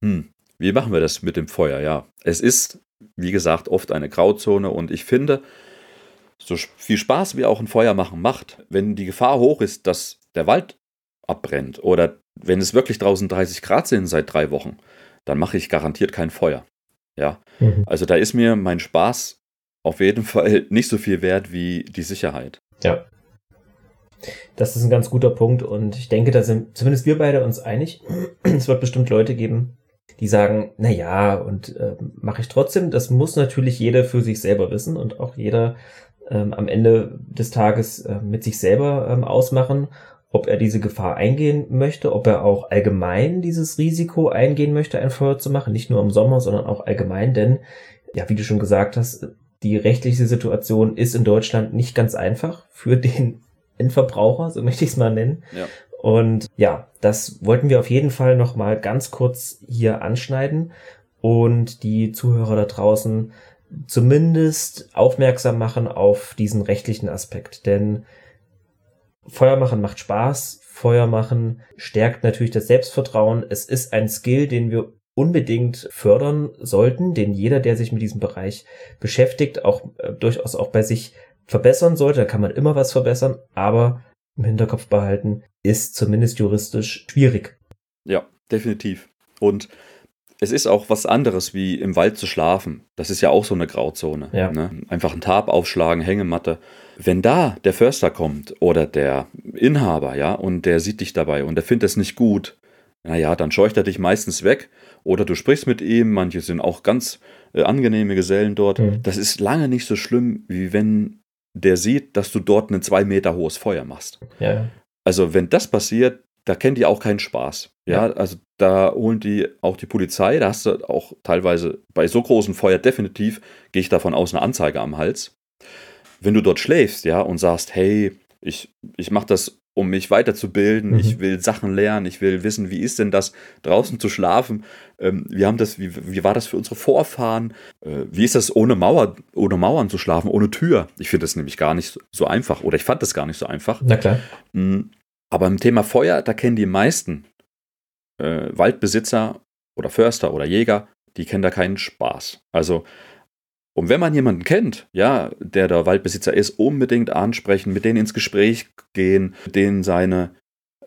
hm, wie machen wir das mit dem Feuer? Ja, es ist, wie gesagt, oft eine Grauzone und ich finde, so viel Spaß wie auch ein Feuer machen macht, wenn die Gefahr hoch ist, dass der Wald abbrennt oder wenn es wirklich draußen 30 Grad sind seit drei Wochen, dann mache ich garantiert kein Feuer. Ja, mhm. also da ist mir mein Spaß auf jeden Fall nicht so viel wert wie die Sicherheit. Ja. Das ist ein ganz guter Punkt und ich denke, da sind zumindest wir beide uns einig. es wird bestimmt Leute geben, die sagen, na ja, und äh, mache ich trotzdem. Das muss natürlich jeder für sich selber wissen und auch jeder ähm, am Ende des Tages äh, mit sich selber ähm, ausmachen, ob er diese Gefahr eingehen möchte, ob er auch allgemein dieses Risiko eingehen möchte, ein Feuer zu machen, nicht nur im Sommer, sondern auch allgemein, denn, ja, wie du schon gesagt hast, die rechtliche Situation ist in Deutschland nicht ganz einfach für den Endverbraucher, so möchte ich es mal nennen. Ja. Und ja, das wollten wir auf jeden Fall noch mal ganz kurz hier anschneiden und die Zuhörer da draußen zumindest aufmerksam machen auf diesen rechtlichen Aspekt. Denn Feuer machen macht Spaß, Feuer machen stärkt natürlich das Selbstvertrauen. Es ist ein Skill, den wir unbedingt fördern sollten, den jeder, der sich mit diesem Bereich beschäftigt, auch äh, durchaus auch bei sich verbessern sollte. Da kann man immer was verbessern, aber im Hinterkopf behalten, ist zumindest juristisch schwierig. Ja, definitiv. Und es ist auch was anderes, wie im Wald zu schlafen. Das ist ja auch so eine Grauzone. Ja. Ne? Einfach einen Tab aufschlagen, Hängematte. Wenn da der Förster kommt oder der Inhaber, ja, und der sieht dich dabei und der findet es nicht gut, naja, dann scheucht er dich meistens weg oder du sprichst mit ihm. Manche sind auch ganz äh, angenehme Gesellen dort. Mhm. Das ist lange nicht so schlimm, wie wenn der sieht, dass du dort ein zwei Meter hohes Feuer machst. Ja. Also wenn das passiert, da kennen die auch keinen Spaß. Ja, ja, also da holen die auch die Polizei, da hast du auch teilweise bei so großen Feuer definitiv, gehe ich davon aus, eine Anzeige am Hals. Wenn du dort schläfst, ja, und sagst, hey, ich, ich mache das, um mich weiterzubilden, mhm. ich will Sachen lernen, ich will wissen, wie ist denn das, draußen zu schlafen, ähm, wir haben das, wie, wie war das für unsere Vorfahren, äh, wie ist das ohne Mauer, ohne Mauern zu schlafen, ohne Tür? Ich finde das nämlich gar nicht so einfach, oder ich fand das gar nicht so einfach. Na klar. Mhm. Aber im Thema Feuer, da kennen die meisten äh, Waldbesitzer oder Förster oder Jäger, die kennen da keinen Spaß. Also, und wenn man jemanden kennt, ja, der der Waldbesitzer ist, unbedingt ansprechen, mit denen ins Gespräch gehen, mit denen seine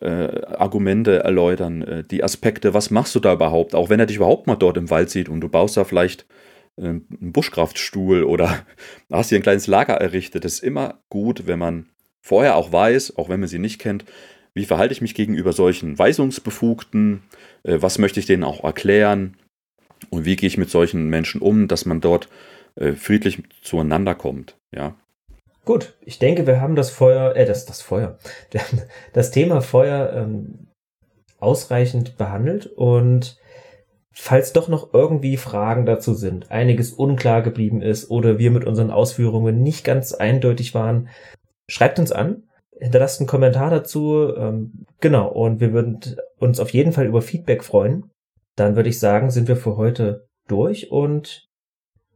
äh, Argumente erläutern, äh, die Aspekte, was machst du da überhaupt, auch wenn er dich überhaupt mal dort im Wald sieht und du baust da vielleicht äh, einen Buschkraftstuhl oder hast hier ein kleines Lager errichtet. Das ist immer gut, wenn man vorher auch weiß, auch wenn man sie nicht kennt, wie verhalte ich mich gegenüber solchen Weisungsbefugten, äh, was möchte ich denen auch erklären? Und wie gehe ich mit solchen Menschen um, dass man dort äh, friedlich zueinander kommt. Ja. Gut, ich denke, wir haben das Feuer, äh, das, das Feuer, das Thema Feuer ähm, ausreichend behandelt und falls doch noch irgendwie Fragen dazu sind, einiges unklar geblieben ist oder wir mit unseren Ausführungen nicht ganz eindeutig waren, schreibt uns an, hinterlasst einen Kommentar dazu, ähm, genau, und wir würden uns auf jeden Fall über Feedback freuen. Dann würde ich sagen, sind wir für heute durch und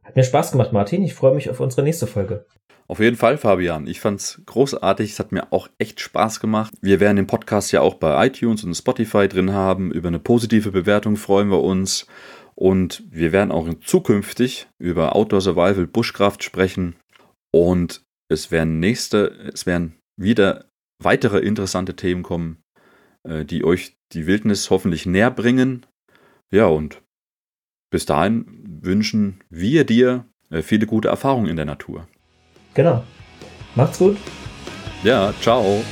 hat mir Spaß gemacht, Martin. Ich freue mich auf unsere nächste Folge. Auf jeden Fall, Fabian. Ich fand's großartig. Es hat mir auch echt Spaß gemacht. Wir werden den Podcast ja auch bei iTunes und Spotify drin haben. Über eine positive Bewertung freuen wir uns. Und wir werden auch zukünftig über Outdoor Survival Bushcraft sprechen. Und es werden nächste, es werden wieder weitere interessante Themen kommen, äh, die euch die Wildnis hoffentlich näher bringen. Ja, und bis dahin wünschen wir dir äh, viele gute Erfahrungen in der Natur. Genau. Macht's gut. Ja, ciao.